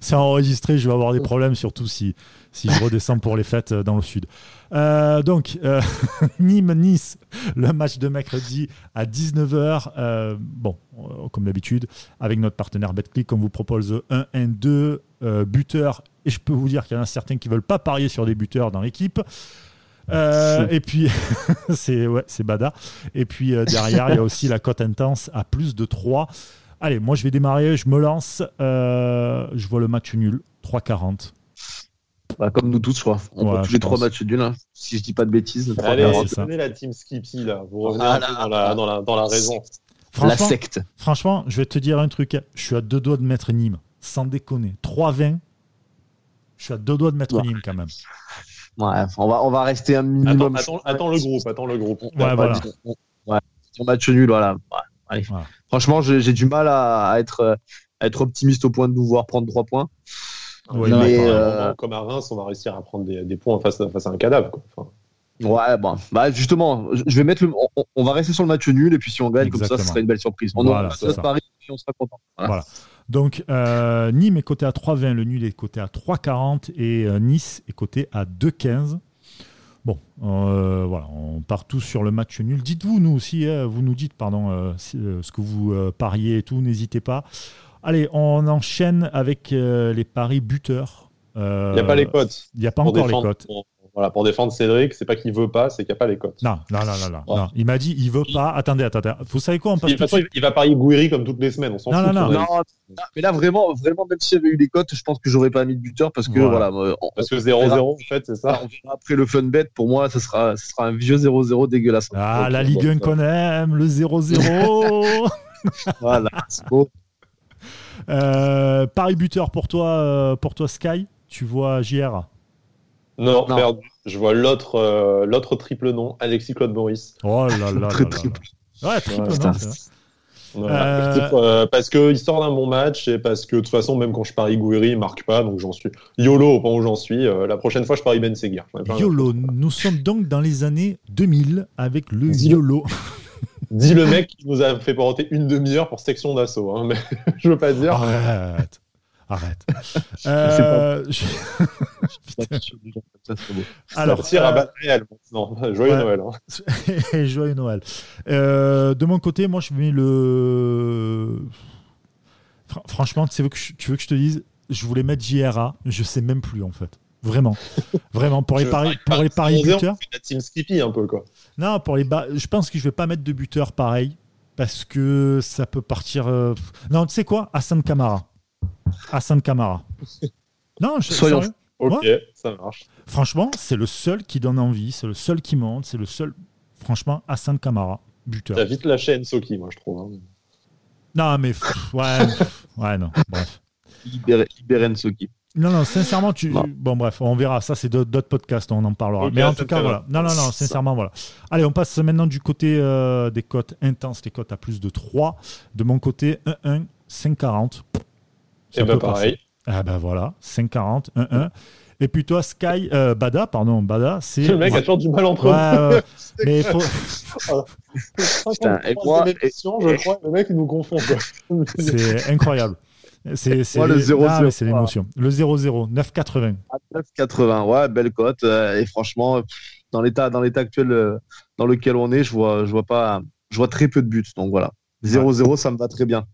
C'est enregistré. Je vais avoir des problèmes, surtout si, si je redescends pour les fêtes dans le sud. Euh, donc, euh, Nîmes-Nice, le match de mercredi à 19h. Euh, bon, euh, comme d'habitude, avec notre partenaire BetClick, on vous propose 1 1 2 buteurs. Et je peux vous dire qu'il y en a certains qui ne veulent pas parier sur des buteurs dans l'équipe. Euh, et puis, c'est ouais, bada. Et puis derrière, il y a aussi la cote intense à plus de 3. Allez, moi je vais démarrer, je me lance. je vois le match nul, 3,40. Bah, comme nous tous, je crois. On ouais, tous les trois matchs nuls, hein. si je dis pas de bêtises. Allez, prenez la team Skippy, là. Vous revenez ah, dans, la, dans, la, dans, la, raison. La secte. Franchement, je vais te dire un truc. Je suis à deux doigts de mettre Nîmes. Sans déconner. 3-20. Je suis à deux doigts de mettre ouais. Nîmes quand même. Ouais, on va, on va rester un minimum. Attends, attends, attends le groupe. Attends le groupe. Ouais, voilà. Ouais, match nul, voilà. Allez. voilà. Franchement, j'ai du mal à, être, à être optimiste au point de nous voir prendre 3 points. Ouais, mais, euh... Comme à Reims, on va réussir à prendre des, des points face, face à un cadavre. Quoi. Enfin... Ouais, bon, bah justement, je vais mettre le, on, on, va rester sur le match nul et puis si on gagne Exactement. comme ça, ce sera une belle surprise. On voilà, aura Paris et on sera content. Voilà. voilà. Donc euh, Nîmes est coté à 3,20, le nul est coté à 3,40 et euh, Nice est coté à 2,15. Bon, euh, voilà, on part tous sur le match nul. Dites-vous, nous aussi, hein, vous nous dites, pardon, ce que vous pariez et tout, n'hésitez pas. Allez, on enchaîne avec les paris buteurs. Il n'y a pas les cotes. Il n'y a pas encore les cotes. Pour, voilà, pour défendre Cédric, c'est pas qu'il veut pas, c'est qu'il n'y a pas les cotes. Non, non, non, non, non, non. Il m'a dit il veut pas. Attendez, attendez. Vous savez quoi on passe De toute façon, il va parier Gouiri comme toutes les semaines. On s'en non, fout. Non, non, non. Mais là, vraiment, vraiment, même s'il y avait eu des cotes, je pense que j'aurais pas mis de buteur parce que voilà. voilà on, parce que 0-0, en fait, c'est ça. On verra après le fun bet. Pour moi, ce sera, ce sera un vieux 0-0 dégueulasse. Ah, Donc, la Ligue 1 qu'on aime, le 0-0. voilà, c'est beau. Euh, Paris buteur pour toi, euh, pour toi Sky, tu vois JR non, non, merde, je vois l'autre euh, l'autre triple nom, Alexis Claude Maurice. Oh là là. Très triple. Ouais, triple ouais, nom. Voilà. Euh... parce qu'il sort d'un bon match et parce que de toute façon, même quand je parie Gouiri, il marque pas, donc j'en suis YOLO au point où j'en suis. Euh, la prochaine fois, je parie Ben Seguir. YOLO, nous sommes donc dans les années 2000 avec le YOLO. Dis le mec qui nous a fait porter une demi-heure pour section d'assaut. Hein, mais je veux pas dire. Arrête. Arrête. euh, je... Alors, à réel. Non, joyeux ouais. Noël. Hein. joyeux Noël. Euh, de mon côté, moi, je mets le. Franchement, tu veux, que je, tu veux que je te dise, je voulais mettre JRA, je sais même plus en fait. Vraiment. Vraiment. Pour les paris, pour les paris buteurs. la team Skippy un peu, quoi. Non, pour les je pense que je vais pas mettre de buteur pareil. Parce que ça peut partir. Euh... Non, tu sais quoi? Hassan Kamara. Hassan Kamara. Non, je Soyons. Ok, ouais. ça marche. Franchement, c'est le seul qui donne envie, c'est le seul qui monte, c'est le seul. Franchement, Hassan Kamara, buteur. T'as vite lâché Ensoki, moi, je trouve. Hein. Non, mais. ouais, ouais, non. Bref. Libérer, libérer Ensoki. Non, non, sincèrement, tu. Non. Bon, bref, on verra. Ça, c'est d'autres podcasts, on en parlera. Okay, Mais en tout cas, voilà. Non, non, non, sincèrement, voilà. Allez, on passe maintenant du côté euh, des cotes intenses, les cotes à plus de 3. De mon côté, 1-1, 5-40. Et bah, pareil. Ah, bah voilà, 5-40, 1-1. Et puis toi, Sky, euh, Bada, pardon, Bada, c'est. Le mec a toujours du mal entre eux. Ouais, euh, mais il faut. Putain, et moi, et... je crois, le mec, il nous confond. C'est incroyable. C'est ouais, le 0 ah, c'est l'émotion. Le 0-0, 9,80. 9,80, ouais, belle cote. Euh, et franchement, dans l'état, dans l'état actuel euh, dans lequel on est, je vois, je vois pas, je vois très peu de buts. Donc voilà, 0-0, ouais. ça me va très bien.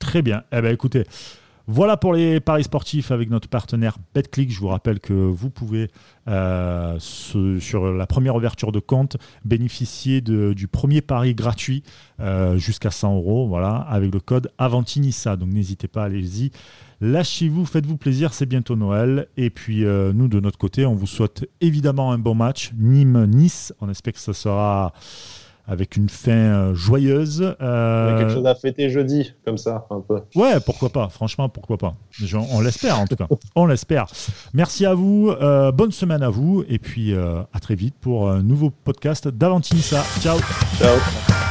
Très bien. Eh ben écoutez. Voilà pour les paris sportifs avec notre partenaire BetClick. Je vous rappelle que vous pouvez, euh, sur la première ouverture de compte, bénéficier du premier pari gratuit euh, jusqu'à 100 euros voilà, avec le code Avantinissa. Donc n'hésitez pas, allez-y. Lâchez-vous, faites-vous plaisir, c'est bientôt Noël. Et puis euh, nous, de notre côté, on vous souhaite évidemment un bon match. Nîmes-Nice, on espère que ce sera avec une fin euh, joyeuse. Euh... quelque chose à fêter jeudi, comme ça, un peu. Ouais, pourquoi pas, franchement, pourquoi pas. On l'espère en tout cas, on l'espère. Merci à vous, euh, bonne semaine à vous, et puis euh, à très vite pour un nouveau podcast d'Avantinissa. Ciao Ciao